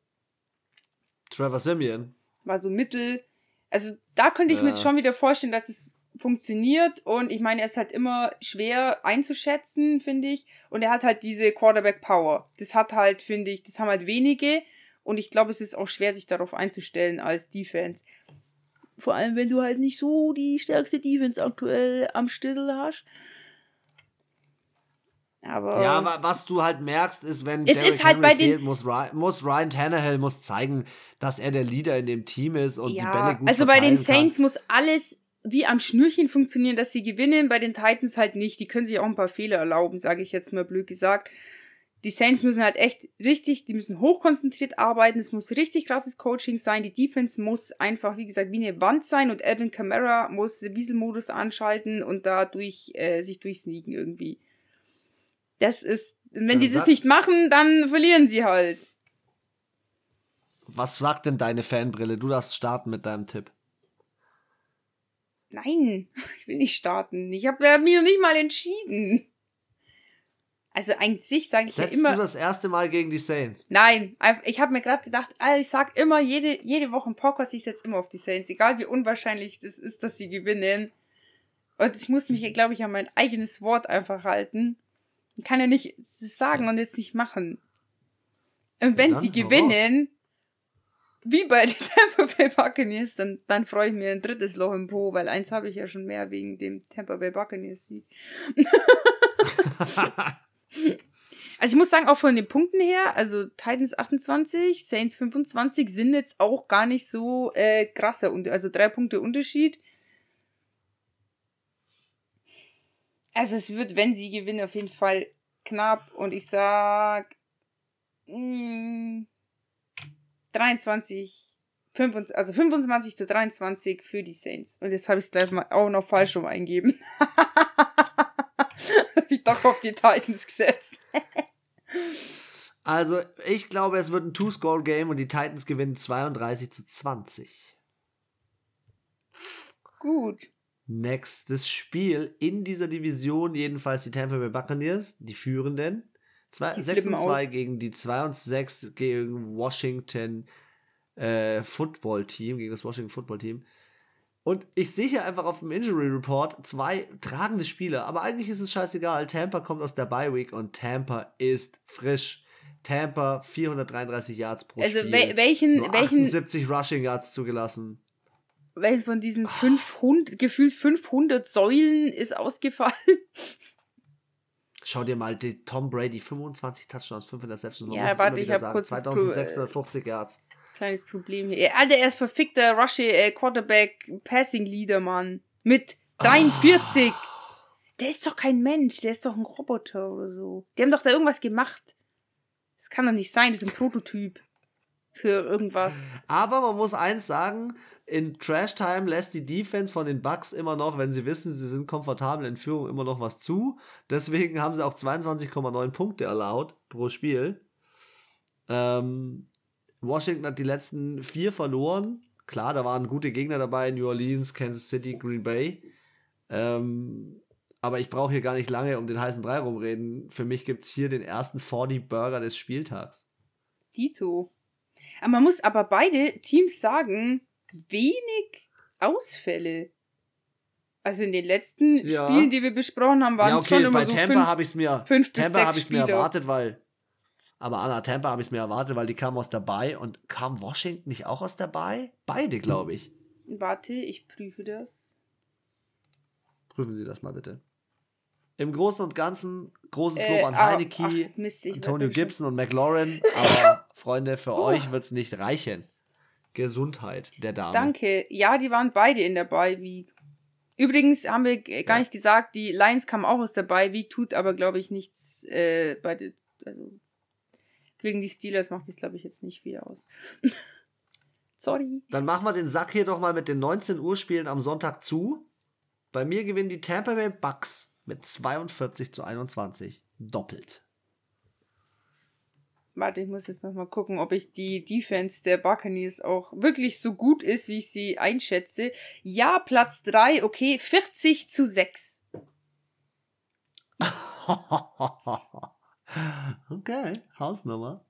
Trevor Simeon. War so mittel. Also da könnte ich ja. mir schon wieder vorstellen, dass es funktioniert und ich meine, er ist halt immer schwer einzuschätzen, finde ich. Und er hat halt diese Quarterback Power. Das hat halt, finde ich, das haben halt wenige und ich glaube, es ist auch schwer, sich darauf einzustellen als Defense. Vor allem, wenn du halt nicht so die stärkste Defense aktuell am Stissel hast. Aber ja, aber was du halt merkst, ist, wenn Es ist halt bei den- fehlt, muss, Ryan, muss Ryan Tannehill muss zeigen, dass er der Leader in dem Team ist und die Bälle ja, gut also bei den Saints muss alles wie am Schnürchen funktionieren, dass sie gewinnen, bei den Titans halt nicht. Die können sich auch ein paar Fehler erlauben, sage ich jetzt mal blöd gesagt. Die Saints müssen halt echt richtig, die müssen hochkonzentriert arbeiten, es muss richtig krasses Coaching sein, die Defense muss einfach, wie gesagt, wie eine Wand sein und Alvin Kamara muss den Wieselmodus anschalten und dadurch äh, sich durchsneaken irgendwie. Das ist, wenn die Äh, das nicht machen, dann verlieren sie halt. Was sagt denn deine Fanbrille? Du darfst starten mit deinem Tipp. Nein, ich will nicht starten. Ich habe hab mich noch nicht mal entschieden. Also eigentlich sage ich Setzt ja immer. du das erste Mal gegen die Saints? Nein, ich habe mir gerade gedacht, Alter, ich sag immer jede, jede Woche im Podcast, ich setze immer auf die Saints, egal wie unwahrscheinlich das ist, dass sie gewinnen. Und ich muss mich, glaube ich, an mein eigenes Wort einfach halten. Ich kann ja nicht sagen und jetzt nicht machen. Und wenn dann sie gewinnen, wie bei den Tampa Bay Buccaneers, dann, dann freue ich mir ein drittes Loch im Po, weil eins habe ich ja schon mehr wegen dem Tampa Bay Buccaneers Sieg. Also ich muss sagen, auch von den Punkten her, also Titans 28, Saints 25 sind jetzt auch gar nicht so äh, krasser, also drei Punkte Unterschied. Also es wird, wenn sie gewinnen, auf jeden Fall knapp und ich sag mh, 23, 25, also 25 zu 23 für die Saints. Und jetzt habe ich es gleich mal auch noch falsch rum eingeben. Hab ich doch auf die Titans gesetzt. Also, ich glaube, es wird ein Two-Score-Game und die Titans gewinnen 32 zu 20. Gut. Nächstes Spiel in dieser Division, jedenfalls die Tampa Bay Buccaneers, die führenden. Zwei, Die 6 flippen und 2 gegen die 2 und 6 gegen Washington äh, Football Team, gegen das Washington Football Team. Und ich sehe hier einfach auf dem Injury Report zwei tragende Spieler, aber eigentlich ist es scheißegal. Tampa kommt aus der Bye Week und Tampa ist frisch. Tampa 433 Yards pro Also Spiel. wel welchen, Nur welchen, 78 Rushing Yards zugelassen. welchen von diesen 500, gefühlt 500 Säulen ist ausgefallen? Schau dir mal die Tom Brady 25 Touchdowns, 5 Interceptions. Man Ja, warte, ich wieder hab sagen. kurz das Pro- 2650 Yards. Kleines Problem hier. Alter, er ist verfickter Rushy äh, Quarterback Passing Leader, Mann. Mit 43. Der ist doch kein Mensch, der ist doch ein Roboter oder so. Die haben doch da irgendwas gemacht. Das kann doch nicht sein, das ist ein Prototyp. Für irgendwas. Aber man muss eins sagen, in Trash Time lässt die Defense von den Bucks immer noch, wenn sie wissen, sie sind komfortabel in Führung, immer noch was zu. Deswegen haben sie auch 22,9 Punkte erlaubt pro Spiel. Ähm, Washington hat die letzten vier verloren. Klar, da waren gute Gegner dabei, New Orleans, Kansas City, Green Bay. Ähm, aber ich brauche hier gar nicht lange um den heißen Brei rumreden. Für mich gibt es hier den ersten 40 Burger des Spieltags. Tito. Man muss aber beide Teams sagen, wenig Ausfälle. Also in den letzten Ja. Spielen, die wir besprochen haben, waren ja, es schon okay, immer bei so Tampa habe ich es mir, fünf bis Tampa sechs habe ich mir erwartet, weil, aber Anna, Tampa habe ich es mir erwartet, weil die kamen aus der Bay und kam Washington nicht auch aus der Bay? Beide, glaube ich. Warte, ich prüfe das. Prüfen Sie das mal bitte. Im Großen und Ganzen großes Äh, Lob an ah, Heineke, ach, Mist, Antonio schon- Gibson und McLaurin, aber Freunde, für Oh. euch wird es nicht reichen. Gesundheit der Dame. Danke. Ja, die waren beide in der Bye Week. Übrigens haben wir gar Ja. nicht gesagt, die Lions kamen auch aus der Bye Week, tut aber, glaube ich, nichts äh, bei den, also gegen die Steelers macht das, glaube ich, jetzt nicht viel aus. Sorry. Dann machen wir den Sack hier doch mal mit den 19 Uhr Spielen am Sonntag zu. Bei mir gewinnen die Tampa Bay Bucks mit 42 zu 21. Doppelt. Warte, ich muss jetzt nochmal gucken, ob ich die Defense der Buccaneers auch wirklich so gut ist, wie ich sie einschätze. Ja, Platz 3, okay, 40 zu 6. okay, Hausnummer.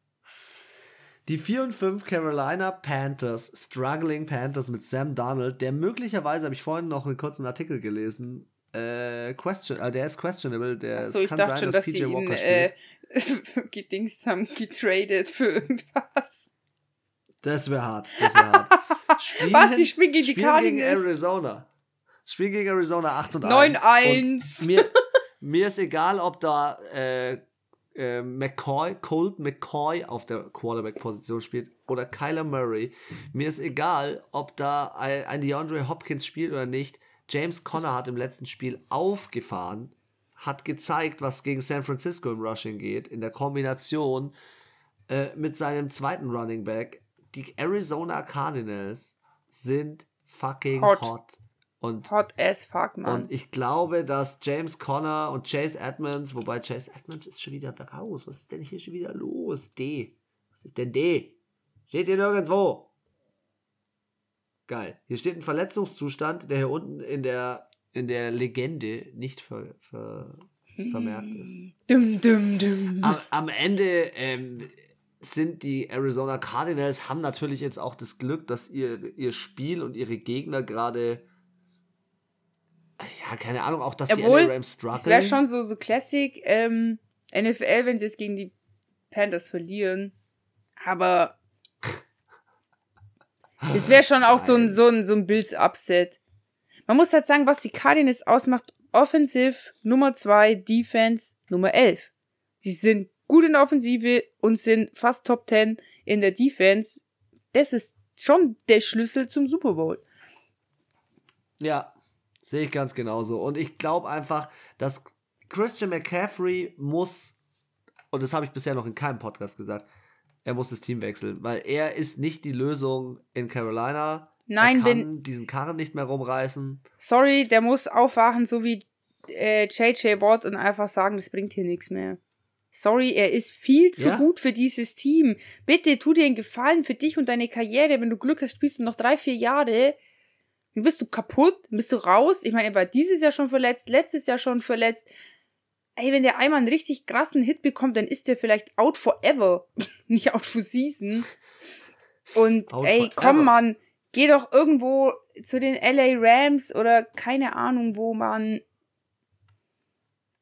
Die 4 und 5 Carolina Panthers, Struggling Panthers mit Sam Darnold, der möglicherweise, habe ich vorhin noch einen kurzen Artikel gelesen, äh, question, äh, der ist questionable, der Achso, es kann dachte sein, dass dass PJ sie ihn Walker äh, spielt. gedingst haben, getradet für irgendwas. Das wäre hart, das wäre hart. Spielen, Was? Die spielen gegen die spielen gegen? Arizona. Spielen gegen Arizona 8 und 1. 9-1. Und Mir, mir ist egal, ob da äh, äh, McCoy, Colt McCoy auf der Quarterback-Position spielt oder Kyler Murray. Mir ist egal, ob da ein DeAndre Hopkins spielt oder nicht. James Conner hat im letzten Spiel aufgefahren, hat gezeigt, was gegen San Francisco im Rushing geht, in der Kombination äh, mit seinem zweiten Running Back. Die Arizona Cardinals sind fucking hot. hot. Und, Hot as fuck, man. Und ich glaube, dass James Conner und Chase Edmonds, wobei Chase Edmonds ist schon wieder raus. Was ist denn hier schon wieder los? D. Was ist denn D? Steht hier nirgendwo. Geil. Hier steht ein Verletzungszustand, der hier unten in der, in der Legende nicht ver, ver, vermerkt ist. Dum, dum, dum. Am, am Ende ähm, sind die Arizona Cardinals, haben natürlich jetzt auch das Glück, dass ihr, ihr Spiel und ihre Gegner gerade ja, keine Ahnung, auch dass Obwohl, die LA Rams strugglen. Es wäre schon so, so Classic ähm, NFL, wenn sie jetzt gegen die Panthers verlieren. Aber es wäre schon auch so ein, so ein, so ein Bills-Upset. Man muss halt sagen, was die Cardinals ausmacht, Offensive Nummer 2, Defense Nummer 11. Sie sind gut in der Offensive und sind fast Top 10 in der Defense. Das ist schon der Schlüssel zum Super Bowl. Ja, Sehe ich ganz genauso. Und ich glaube einfach, dass Christian McCaffrey muss, und das habe ich bisher noch in keinem Podcast gesagt, er muss das Team wechseln, weil er ist nicht die Lösung in Carolina. Nein, er kann wenn, diesen Karren nicht mehr rumreißen. Sorry, der muss aufwachen, so wie äh, JJ Watt und einfach sagen, das bringt hier nichts mehr. Sorry, er ist viel zu ja? gut für dieses Team. Bitte tu dir einen Gefallen für dich und deine Karriere. Wenn du Glück hast, spielst du noch drei, vier Jahre dann bist du kaputt, dann bist du raus. Ich meine, er war dieses Jahr schon verletzt, letztes Jahr schon verletzt. Ey, wenn der einmal einen richtig krassen Hit bekommt, dann ist der vielleicht out forever. Nicht out for season. Und out ey, forever. komm, Mann, geh doch irgendwo zu den LA Rams oder keine Ahnung, wo man.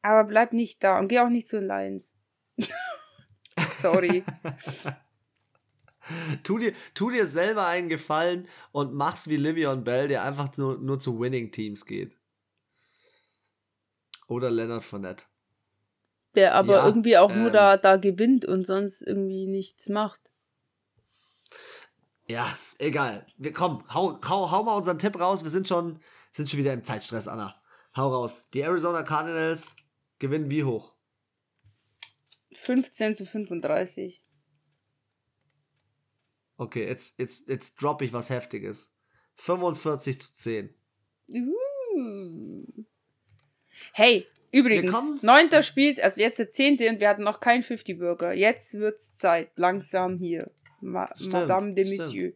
Aber bleib nicht da und geh auch nicht zu den Lions. Sorry. tu, dir, tu dir selber einen Gefallen und mach's wie Livion Bell, der einfach nur, nur zu Winning-Teams geht. Oder Leonard Fournette. Der aber ja, irgendwie auch ähm, nur da, da gewinnt und sonst irgendwie nichts macht. Ja, egal. Wir kommen, hau, hau, hau mal unseren Tipp raus. Wir sind schon, sind schon wieder im Zeitstress, Anna. Hau raus. Die Arizona Cardinals gewinnen wie hoch? 15 zu 35. Okay, jetzt, jetzt, jetzt droppe ich was Heftiges. 45 zu 10. Uh. Hey, übrigens, neunter spielt, also jetzt der zehnte und wir hatten noch keinen 50-Burger. Jetzt wird's Zeit, langsam hier. Ma stimmt, Madame de stimmt. Monsieur.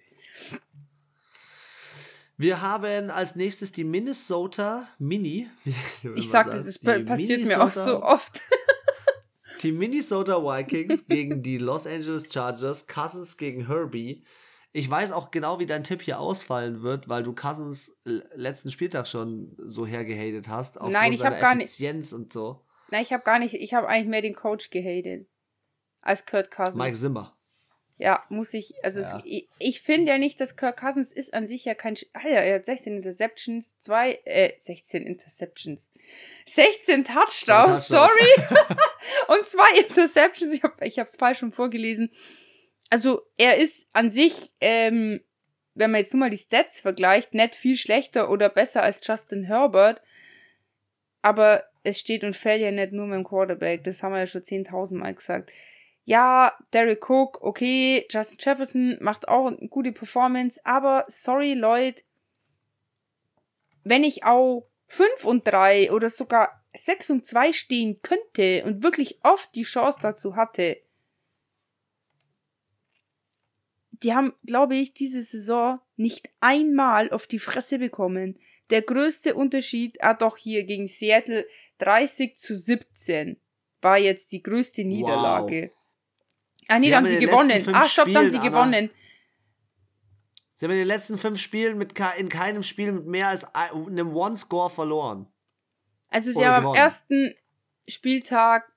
Wir haben als nächstes die Minnesota Mini. Ich sag, das ist, passiert Minnesota, mir auch so oft. Die Minnesota Vikings gegen die Los Angeles Chargers, Cousins gegen Herbie. Ich weiß auch genau, wie dein Tipp hier ausfallen wird, weil du Cousins letzten Spieltag schon so hergehatet hast. Nein, ich habe gar nicht. Effizienz und so. Nein, ich habe gar nicht. Ich habe eigentlich mehr den Coach gehatet als Kurt Cousins. Mike Zimmer. Ja, muss ich, also ja. es, ich, ich finde ja nicht, dass Kirk Cousins ist an sich ja kein, ah ja, er hat 16 Interceptions, zwei, äh, 16 Interceptions, 16 Touchdowns, sorry, und zwei Interceptions, ich habe ich hab's falsch schon vorgelesen. Also er ist an sich, ähm, wenn man jetzt nur mal die Stats vergleicht, nicht viel schlechter oder besser als Justin Herbert, aber es steht und fällt ja nicht nur mit dem Quarterback, das haben wir ja schon 10.000 Mal gesagt ja, Derek Cook, okay, Justin Jefferson macht auch eine gute Performance, aber sorry, Leute, wenn ich auch 5 und 3 oder sogar 6 und 2 stehen könnte und wirklich oft die Chance dazu hatte, die haben, glaube ich, diese Saison nicht einmal auf die Fresse bekommen. Der größte Unterschied, ah doch hier gegen Seattle 30 zu 17 war jetzt die größte Niederlage. Wow. Ah, nee, da haben sie gewonnen. Ah, stopp, da haben sie gewonnen. Sie haben in den letzten fünf Spielen mit in keinem Spiel mit mehr als einem One-Score verloren. Also sie Oder haben gewonnen. am ersten Spieltag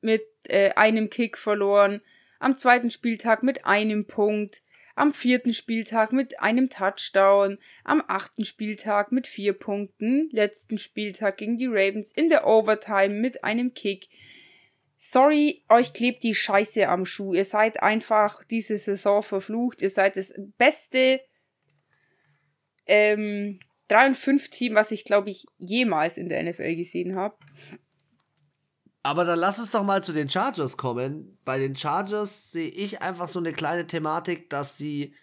mit äh, einem Kick verloren, am zweiten Spieltag mit einem Punkt, am vierten Spieltag mit einem Touchdown, am achten Spieltag mit vier Punkten, letzten Spieltag gegen die Ravens in der Overtime mit einem Kick. Sorry, euch klebt die Scheiße am Schuh. Ihr seid einfach diese Saison verflucht. Ihr seid das beste ähm, 3 und 5 Team, was ich glaube ich jemals in der NFL gesehen habe. Aber dann lass uns doch mal zu den Chargers kommen. Bei den Chargers sehe ich einfach so eine kleine Thematik, dass sie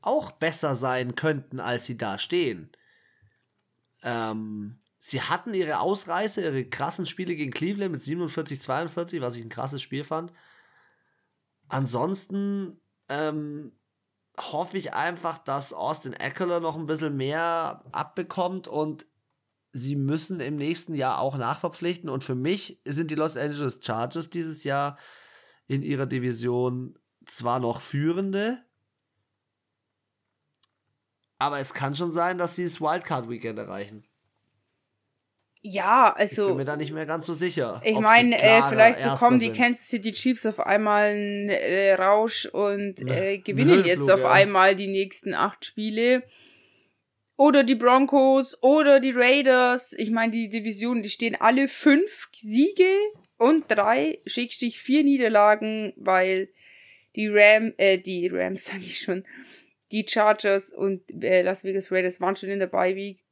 auch besser sein könnten, als sie da stehen. Ähm, sie hatten ihre Ausreißer, ihre krassen Spiele gegen Cleveland mit 47-42, was ich ein krasses Spiel fand. Ansonsten ähm, hoffe ich einfach, dass Austin Eckler noch ein bisschen mehr abbekommt und sie müssen im nächsten Jahr auch nachverpflichten. Und für mich sind die Los Angeles Chargers dieses Jahr in ihrer Division zwar noch führende, aber es kann schon sein, dass sie das Wildcard-Weekend erreichen. Ja, also. Ich bin mir da nicht mehr ganz so sicher. Ich meine, äh, vielleicht bekommen die sind. Kansas City Chiefs auf einmal einen äh, Rausch und äh, gewinnen jetzt auf ja. einmal die nächsten acht Spiele oder die Broncos oder die Raiders. Ich meine, die Divisionen, die stehen alle fünf Siege und drei, Schickstich vier Niederlagen, weil die Ram, äh, die Rams sage ich schon, die Chargers und äh, Las Vegas Raiders waren schon in der Bye Week.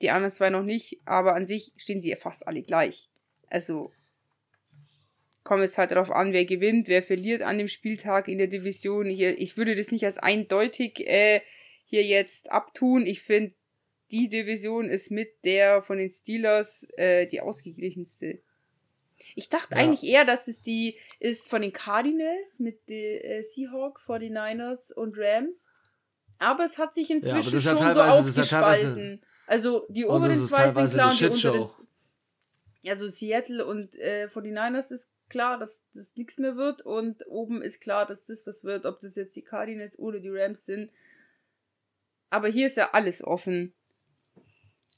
Die anderen zwei noch nicht, aber an sich stehen sie ja fast alle gleich. Also kommt jetzt halt darauf an, wer gewinnt, wer verliert an dem Spieltag in der Division. Hier, ich würde das nicht als eindeutig äh, hier jetzt abtun. Ich finde, die Division ist mit der von den Steelers äh, die ausgeglichenste. Ich dachte ja. eigentlich eher, dass es die ist von den Cardinals mit den äh, Seahawks, 49ers und Rams. Aber es hat sich inzwischen ja, schon so aufgespalten. Also die oberen zwei sind klar und die unteren. Also Seattle und äh, 49ers ist klar, dass das nichts mehr wird und oben ist klar, dass das was wird, ob das jetzt die Cardinals oder die Rams sind. Aber hier ist ja alles offen.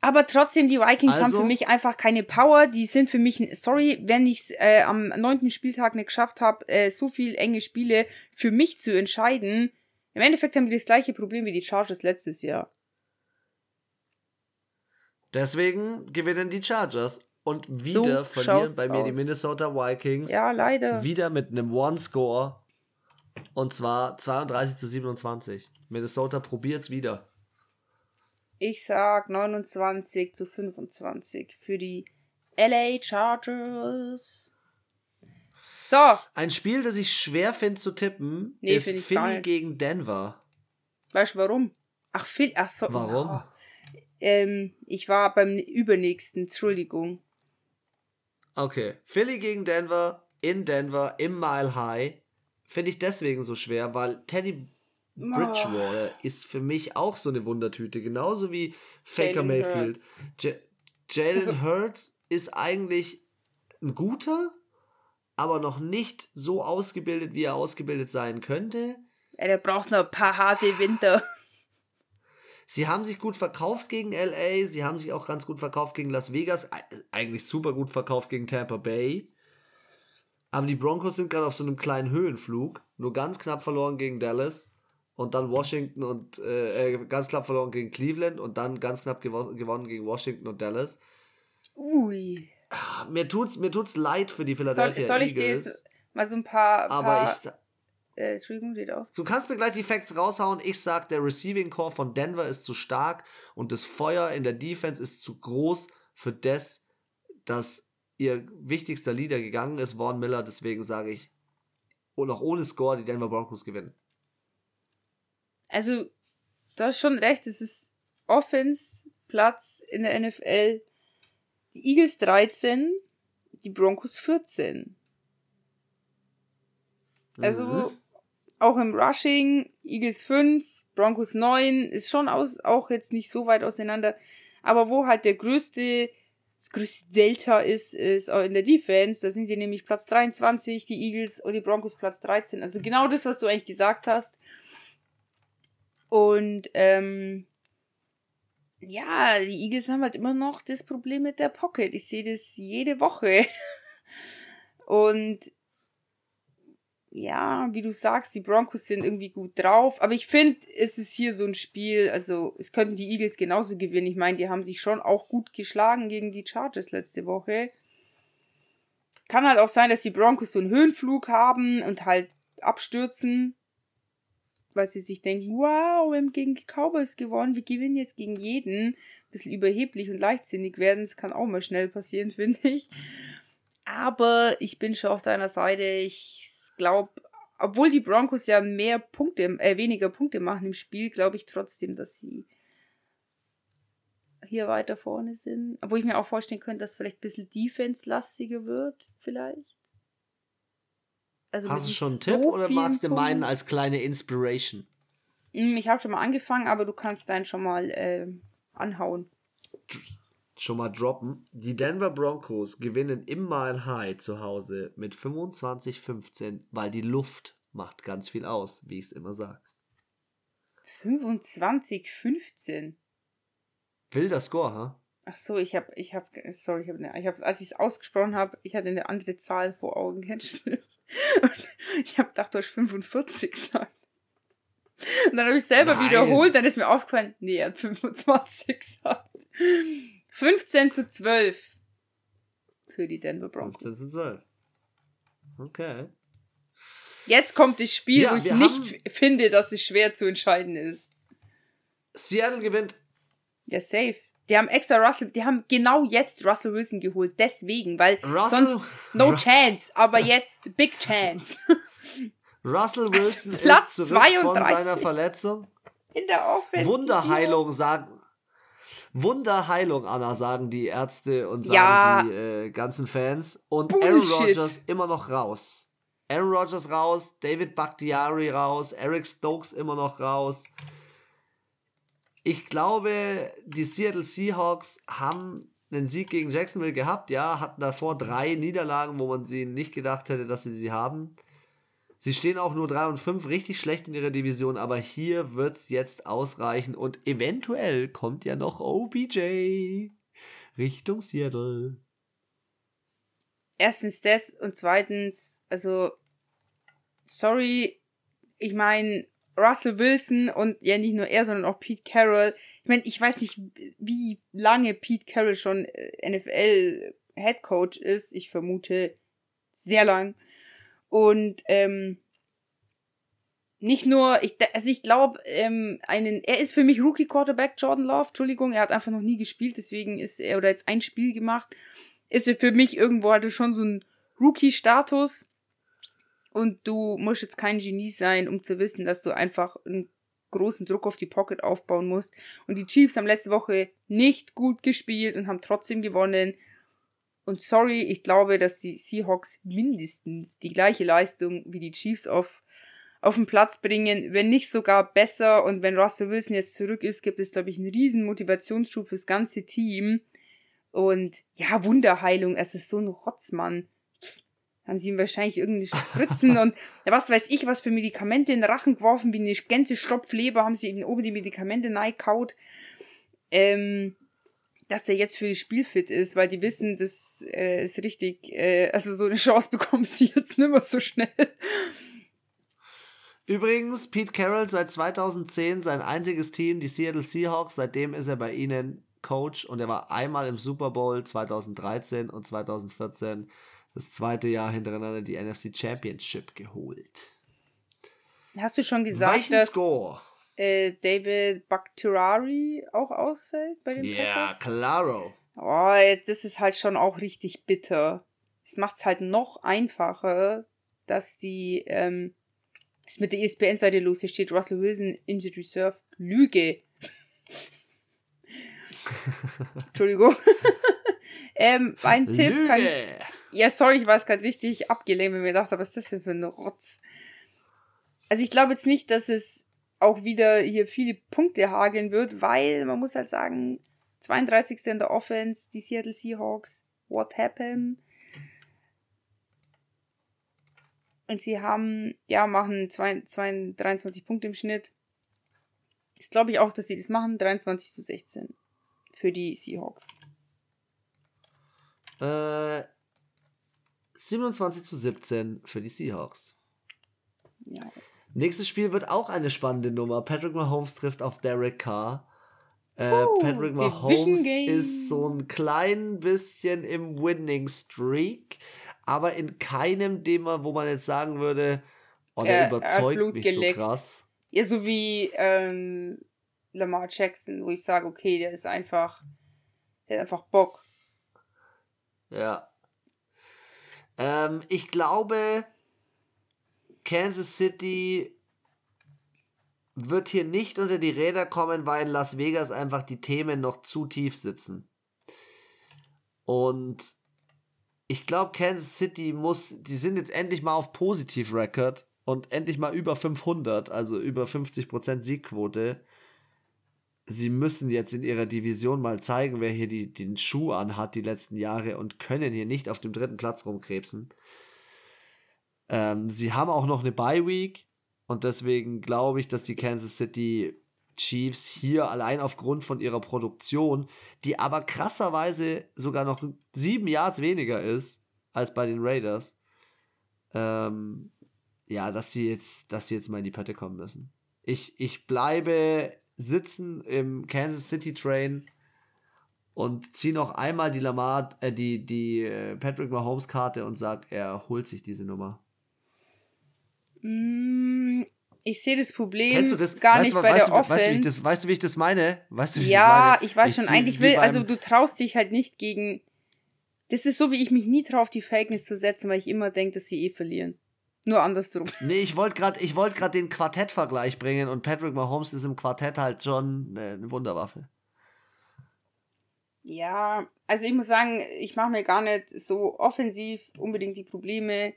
Aber trotzdem, die Vikings also, haben für also? mich einfach keine Power. Die sind für mich, sorry, wenn ich es äh, am neunten Spieltag nicht geschafft habe, äh, so viel enge Spiele für mich zu entscheiden. Im Endeffekt haben wir das gleiche Problem wie die Chargers letztes Jahr. Deswegen gewinnen die Chargers. Und wieder so verlieren bei mir aus. die Minnesota Vikings. Ja, leider. Wieder mit einem One-Score. Und zwar 32 zu 27. Minnesota probiert's wieder. Ich sag 29 zu 25 für die LA Chargers. So. Ein Spiel, das ich schwer finde zu tippen, nee, ist Philly geil. gegen Denver. Weißt du warum? Ach, Philly, ach so. Warum? Oh. Ähm, ich war beim übernächsten, Entschuldigung. Okay, Philly gegen Denver, in Denver, im Mile High. Finde ich deswegen so schwer, weil Teddy Bridgewater oh. ist für mich auch so eine Wundertüte, genauso wie Faker Mayfield. Jalen also, Hurts ist eigentlich ein guter, aber noch nicht so ausgebildet, wie er ausgebildet sein könnte. Der braucht noch ein paar harte Winter. Sie haben sich gut verkauft gegen LA, sie haben sich auch ganz gut verkauft gegen Las Vegas, eigentlich super gut verkauft gegen Tampa Bay. Aber die Broncos sind gerade auf so einem kleinen Höhenflug, nur ganz knapp verloren gegen Dallas und dann Washington und äh, äh, ganz knapp verloren gegen Cleveland und dann ganz knapp gewo gewonnen gegen Washington und Dallas. Ui. Ah, mir tut's, mir tut's leid für die Philadelphia soll, soll ich Eagles. Dir jetzt mal so ein paar. Aber paar, ich. Äh, Entschuldigung, geht aus. Du kannst mir gleich die Facts raushauen. Ich sag, der Receiving Core von Denver ist zu stark und das Feuer in der Defense ist zu groß für das, dass ihr wichtigster Leader gegangen ist, Vaughn Miller. Deswegen sage ich, und auch ohne Score die Denver Broncos gewinnen. Also, du hast schon recht, es ist Offense-Platz in der NFL. Die Eagles 13, die Broncos 14. Also, mhm. Auch im Rushing, Eagles 5, Broncos 9, ist schon aus, auch jetzt nicht so weit auseinander. Aber wo halt der größte, das größte Delta ist, ist in der Defense. Da sind sie nämlich Platz 23, die Eagles und die Broncos Platz 13. Also genau das, was du eigentlich gesagt hast. Und ähm, ja, die Eagles haben halt immer noch das Problem mit der Pocket. Ich sehe das jede Woche. Und ja, wie du sagst, die Broncos sind irgendwie gut drauf. Aber ich finde, es ist hier so ein Spiel, also es könnten die Eagles genauso gewinnen. Ich meine, die haben sich schon auch gut geschlagen gegen die Chargers letzte Woche. Kann halt auch sein, dass die Broncos so einen Höhenflug haben und halt abstürzen, weil sie sich denken, wow, wir haben gegen die Cowboys gewonnen, wir gewinnen jetzt gegen jeden. Ein bisschen überheblich und leichtsinnig werden, das kann auch mal schnell passieren, finde ich. Aber ich bin schon auf deiner Seite. Ich glaube, obwohl die Broncos ja mehr Punkte, äh, weniger Punkte machen im Spiel, glaube ich trotzdem, dass sie hier weiter vorne sind. Obwohl ich mir auch vorstellen könnte, dass vielleicht ein bisschen Defense-lastiger wird, vielleicht. Also Hast du schon einen so Tipp oder magst du meinen als kleine Inspiration? Hm, ich habe schon mal angefangen, aber du kannst deinen schon mal äh, anhauen. Schon mal droppen. Die Denver Broncos gewinnen im Mile High zu Hause mit 25-15, weil die Luft macht ganz viel aus, wie ich es immer sage. 25-15? Wilder Score, ha? Ach so, ich habe, ich habe, sorry, ich habe, ich habe, als ich es ausgesprochen habe, ich hatte eine andere Zahl vor Augen, kennst du das? ich habe gedacht, du hast 45 gesagt. Und dann habe ich selber Nein. wiederholt, dann ist mir aufgefallen, nee, er hat 25 gesagt. 15 zu 12 für die Denver Broncos. 15 zu 12. Okay. Jetzt kommt das Spiel, ja, wo ich nicht finde, dass es schwer zu entscheiden ist. Seattle gewinnt. Ja, safe. Die haben extra Russell, die haben genau jetzt Russell Wilson geholt, deswegen, weil Russell, sonst no Ru chance, aber jetzt big chance. Russell Wilson Platz ist zurück 32. von seiner Verletzung. In der Offense. Wunderheilung sagen Wunderheilung, Anna, sagen die Ärzte und sagen ja. die äh, ganzen Fans. Und Bullshit. Aaron Rodgers immer noch raus. Aaron Rodgers raus, David Bakhtiari raus, Eric Stokes immer noch raus. Ich glaube, die Seattle Seahawks haben einen Sieg gegen Jacksonville gehabt, ja, hatten davor drei Niederlagen, wo man sie nicht gedacht hätte, dass sie sie haben. Sie stehen auch nur 3 und 5, richtig schlecht in ihrer Division, aber hier wird es jetzt ausreichen und eventuell kommt ja noch OBJ Richtung Seattle. Erstens das und zweitens, also, sorry, ich meine, Russell Wilson und ja nicht nur er, sondern auch Pete Carroll. Ich meine, ich weiß nicht, wie lange Pete Carroll schon äh, NFL Head Coach ist. Ich vermute sehr lang. Und ähm, nicht nur, ich, also ich glaube, ähm, einen, er ist für mich Rookie Quarterback, Jordan Love, Entschuldigung, er hat einfach noch nie gespielt, deswegen ist er, oder jetzt ein Spiel gemacht, ist er für mich irgendwo hatte schon so ein Rookie-Status. Und du musst jetzt kein Genie sein, um zu wissen, dass du einfach einen großen Druck auf die Pocket aufbauen musst. Und die Chiefs haben letzte Woche nicht gut gespielt und haben trotzdem gewonnen. Und sorry, ich glaube, dass die Seahawks mindestens die gleiche Leistung wie die Chiefs auf, auf den Platz bringen, wenn nicht sogar besser. Und wenn Russell Wilson jetzt zurück ist, gibt es, glaube ich, einen riesen Motivationsschub fürs ganze Team. Und ja, Wunderheilung, es ist so ein Rotzmann. Haben sie ihm wahrscheinlich irgendeine Spritzen und was weiß ich, was für Medikamente in den Rachen geworfen, wie eine Gänsestopfleber, haben sie ihm oben die Medikamente reingekaut. Ähm, dass der jetzt für das Spiel fit ist, weil die wissen, das äh, ist richtig, äh, also so eine Chance bekommen sie jetzt nicht mehr so schnell. Übrigens, Pete Carroll seit 2010 sein einziges Team, die Seattle Seahawks, seitdem ist er bei ihnen Coach und er war einmal im Super Bowl 2013 und 2014 das zweite Jahr hintereinander die NFC Championship geholt. Hast du schon gesagt, Weichen dass Score äh, David Bakhtirari auch ausfällt bei den Ja, yeah, claro. Oh, das ist halt schon auch richtig bitter. Es macht es halt noch einfacher, dass die, ähm, ist mit der ESPN-Seite los, hier steht Russell Wilson, Injured Reserve, Lüge. Entschuldigung. ähm, ein Lüge. Tipp kann, ja, sorry, ich war es gerade richtig abgelenkt, wenn mir gedacht was ist das denn für ein Rotz? Also ich glaube jetzt nicht, dass es auch wieder hier viele Punkte hageln wird, weil man muss halt sagen, 32. in der Offense, die Seattle Seahawks, what happened? Und sie haben, ja, machen 2, 2, 23 Punkte im Schnitt. Ich glaube ich auch, dass sie das machen. 23 zu 16 für die Seahawks. Äh, 27 zu 17 für die Seahawks. Nächstes Spiel wird auch eine spannende Nummer. Patrick Mahomes trifft auf Derek Carr. Äh, Patrick Mahomes ist so ein klein bisschen im Winning Streak, aber in keinem, dem man, wo man jetzt sagen würde, oh, der er, überzeugt er mich geleckt. so krass. Ja, so wie ähm, Lamar Jackson, wo ich sage, okay, der ist einfach, der hat einfach Bock. Ja. Ähm, ich glaube, Kansas City wird hier nicht unter die Räder kommen, weil in Las Vegas einfach die Themen noch zu tief sitzen. Und ich glaube, Kansas City muss, die sind jetzt endlich mal auf Positiv-Record und endlich mal über 500, also über 50% Siegquote. Sie müssen jetzt in ihrer Division mal zeigen, wer hier die, den Schuh anhat die letzten Jahre und können hier nicht auf dem dritten Platz rumkrebsen. Ähm, sie haben auch noch eine Bye Week und deswegen glaube ich, dass die Kansas City Chiefs hier allein aufgrund von ihrer Produktion, die aber krasserweise sogar noch sieben Yards weniger ist als bei den Raiders, ähm, ja, dass sie jetzt, dass sie jetzt mal in die Pötte kommen müssen. Ich, ich bleibe sitzen im Kansas City Train und ziehe noch einmal die Lamar, äh, die, die äh, Patrick Mahomes Karte und sage, er holt sich diese Nummer. Mm, ich sehe das Problem Kennst du das? gar weißt nicht du, bei weißt der du, Offense. Weißt du, wie ich das, weißt du, wie ich das meine? Weißt du, wie ja, ich, das ich weiß schon. Eigentlich will, also du traust dich halt nicht gegen. Das ist so, wie ich mich nie traue, die Falcons zu setzen, weil ich immer denke, dass sie eh verlieren. Nur andersrum. Nee, ich wollte gerade wollt den Quartett-Vergleich bringen und Patrick Mahomes ist im Quartett halt schon eine Wunderwaffe. Ja, also ich muss sagen, ich mache mir gar nicht so offensiv unbedingt die Probleme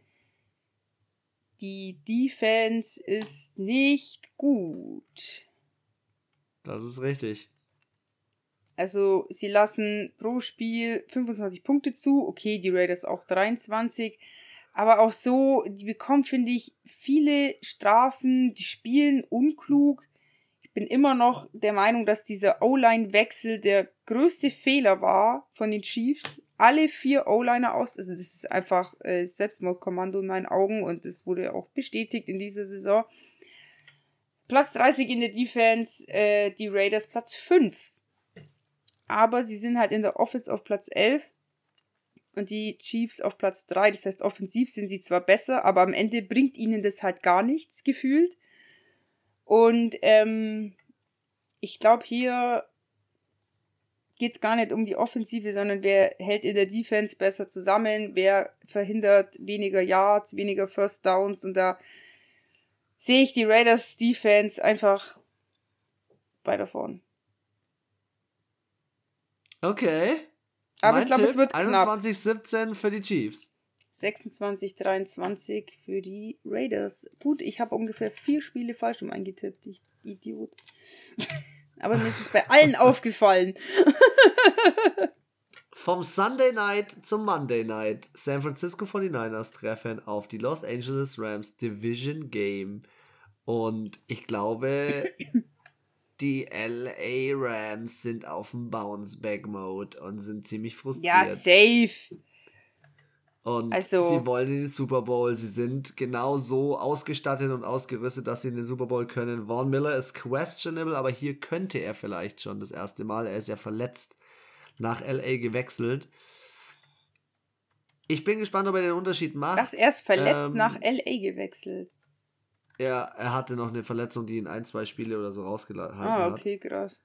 die Defense ist nicht gut. Das ist richtig. Also, sie lassen pro Spiel 25 Punkte zu. Okay, die Raiders auch 23. Aber auch so, die bekommen, finde ich, viele Strafen. Die spielen unklug. Ich bin immer noch der Meinung, dass dieser O-Line-Wechsel der größte Fehler war von den Chiefs alle vier O-Liner aus. Also das ist einfach äh, Selbstmordkommando in meinen Augen und das wurde auch bestätigt in dieser Saison. Platz 30 in der Defense, äh, die Raiders Platz 5. Aber sie sind halt in der Offense auf Platz 11 und die Chiefs auf Platz 3. Das heißt, offensiv sind sie zwar besser, aber am Ende bringt ihnen das halt gar nichts gefühlt. Und ähm, ich glaube, hier geht es gar nicht um die Offensive, sondern wer hält in der Defense besser zusammen, wer verhindert weniger Yards, weniger First Downs und da sehe ich die Raiders Defense einfach weiter vorn. Okay. Aber mein ich glaube, es wird 21-17 für die Chiefs. 26-23 für die Raiders. Gut, ich habe ungefähr vier Spiele falsch um eingetippt, ich Idiot. Aber mir ist es bei allen aufgefallen. Vom Sunday Night zum Monday Night. San Francisco 49ers treffen auf die Los Angeles Rams Division Game. Und ich glaube, die LA Rams sind auf dem Bounce-Back-Mode und sind ziemlich frustriert. Ja, safe. Und also, sie wollen in den Super Bowl. Sie sind genau so ausgestattet und ausgerüstet, dass sie in den Super Bowl können. Vaughn Miller ist questionable, aber hier könnte er vielleicht schon das erste Mal. Er ist ja verletzt nach LA gewechselt. Ich bin gespannt, ob er den Unterschied macht. Was, er ist verletzt ähm, nach LA gewechselt? Ja, er hatte noch eine Verletzung, die ihn ein, zwei Spiele oder so rausgehalten hat. Ah, okay, krass.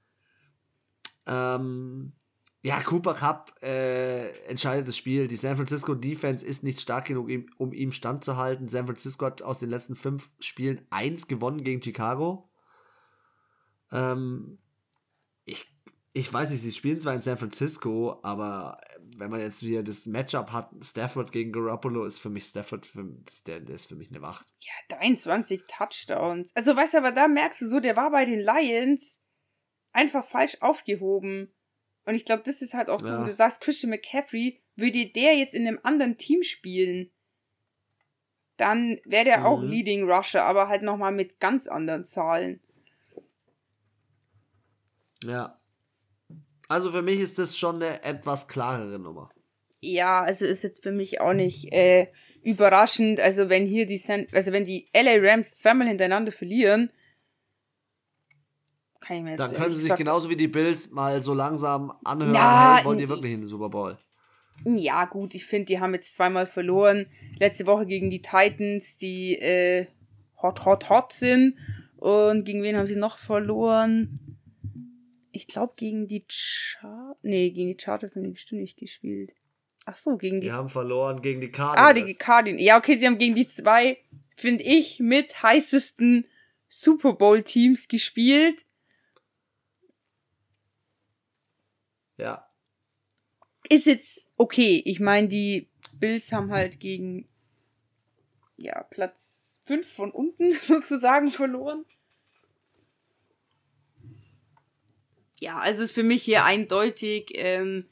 Ähm, ja, Cooper Cup äh, entscheidet das Spiel. Die San Francisco Defense ist nicht stark genug, um ihm standzuhalten. San Francisco hat aus den letzten fünf Spielen eins gewonnen gegen Chicago. Ähm, ich, ich weiß nicht, sie spielen zwar in San Francisco, aber wenn man jetzt wieder das Matchup hat, Stafford gegen Garoppolo, ist für mich Stafford, für, der, der ist für mich eine Wacht. Ja, 23 Touchdowns. Also, weißt du, aber da merkst du so, der war bei den Lions einfach falsch aufgehoben. Und ich glaube, das ist halt auch so, ja. wo du sagst, Christian McCaffrey, würde der jetzt in einem anderen Team spielen, dann wäre der mhm. auch Leading Rusher, aber halt nochmal mit ganz anderen Zahlen. Ja. Also für mich ist das schon eine etwas klarere Nummer. Ja, also ist jetzt für mich auch nicht äh, überraschend. Also wenn hier die San also wenn die LA Rams zweimal hintereinander verlieren, kann ich mir jetzt Dann können sie sich genauso wie die Bills mal so langsam anhören, ja, hey, wollt ihr wirklich in den Super Bowl? Ja, gut, ich finde, die haben jetzt zweimal verloren. Letzte Woche gegen die Titans, die äh, hot, hot, hot sind. Und gegen wen haben sie noch verloren? Ich glaube, gegen die Char Nee, gegen die Chargers haben die bestimmt nicht gespielt. Ach so, gegen die. Die haben verloren gegen die Cardinals. Ah, die Cardinals. Ja, okay, sie haben gegen die zwei, finde ich, mit heißesten Super Bowl-Teams gespielt. Ja. Ist jetzt okay. Ich meine, die Bills haben halt gegen ja, Platz 5 von unten sozusagen verloren. Ja, also ist für mich hier eindeutig ähm,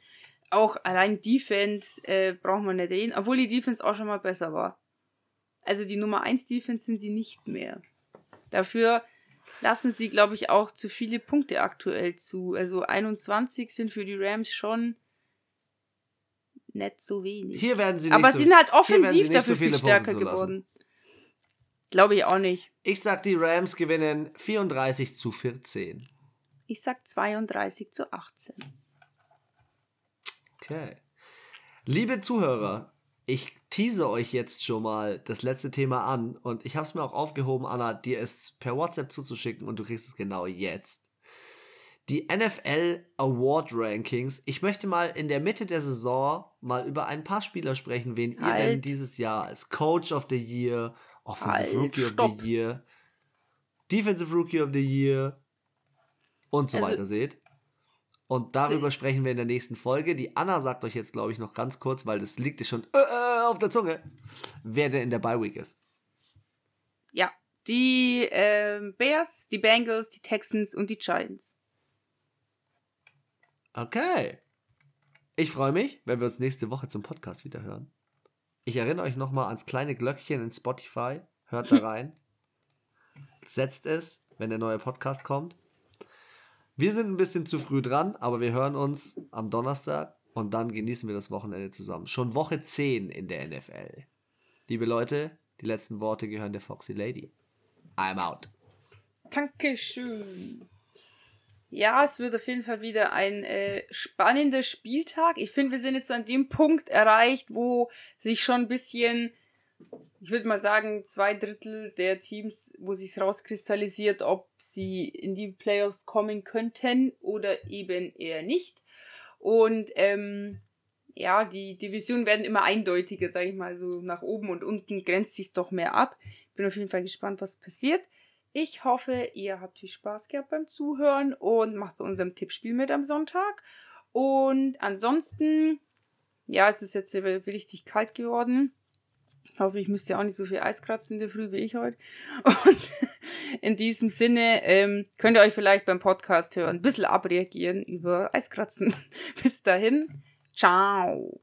auch allein Defense äh, braucht man nicht reden, obwohl die Defense auch schon mal besser war. Also die Nummer 1 Defense sind sie nicht mehr. Dafür lassen sie, glaube ich, auch zu viele Punkte aktuell zu. Also 21 sind für die Rams schon nicht so wenig. Hier werden sie nicht Aber so, sie sind halt offensiv dafür so viel stärker geworden. Glaube ich auch nicht. Ich sag, die Rams gewinnen 34 zu 14. Ich sag 32 zu 18. Okay. Liebe Zuhörer, ich tease euch jetzt schon mal das letzte Thema an und ich habe es mir auch aufgehoben, Anna, dir es per WhatsApp zuzuschicken und du kriegst es genau jetzt. Die NFL Award Rankings. Ich möchte mal in der Mitte der Saison mal über ein paar Spieler sprechen, wen halt. ihr denn dieses Jahr als Coach of the Year, Offensive halt, Rookie stopp. of the Year, Defensive Rookie of the Year und so also, weiter seht. Und darüber sprechen wir in der nächsten Folge. Die Anna sagt euch jetzt, glaube ich, noch ganz kurz, weil das liegt ihr schon äh, äh, auf der Zunge, wer denn in der Bye Week ist. Ja, die äh, Bears, die Bengals, die Texans und die Giants. Okay. Ich freue mich, wenn wir uns nächste Woche zum Podcast wieder hören. Ich erinnere euch nochmal ans kleine Glöckchen in Spotify. Hört da rein. Setzt es, wenn der neue Podcast kommt. Wir sind ein bisschen zu früh dran, aber wir hören uns am Donnerstag und dann genießen wir das Wochenende zusammen. Schon Woche 10 in der NFL. Liebe Leute, die letzten Worte gehören der Foxy Lady. I'm out. Dankeschön. Ja, es wird auf jeden Fall wieder ein äh, spannender Spieltag. Ich finde, wir sind jetzt an dem Punkt erreicht, wo sich schon ein bisschen ich würde mal sagen, zwei Drittel der Teams, wo sich rauskristallisiert, ob sie in die Playoffs kommen könnten oder eben eher nicht. Und ähm, ja, die Divisionen werden immer eindeutiger, sage ich mal, so nach oben und unten grenzt sich doch mehr ab. Bin auf jeden Fall gespannt, was passiert. Ich hoffe, ihr habt viel Spaß gehabt beim Zuhören und macht bei unserem Tippspiel mit am Sonntag. Und ansonsten, ja, es ist jetzt richtig kalt geworden. Hoffe, ich müsste auch nicht so viel Eis kratzen in der Früh wie ich heute. Und in diesem Sinne ähm, könnt ihr euch vielleicht beim Podcast hören, ein bisschen abreagieren über Eiskratzen. Bis dahin, ciao.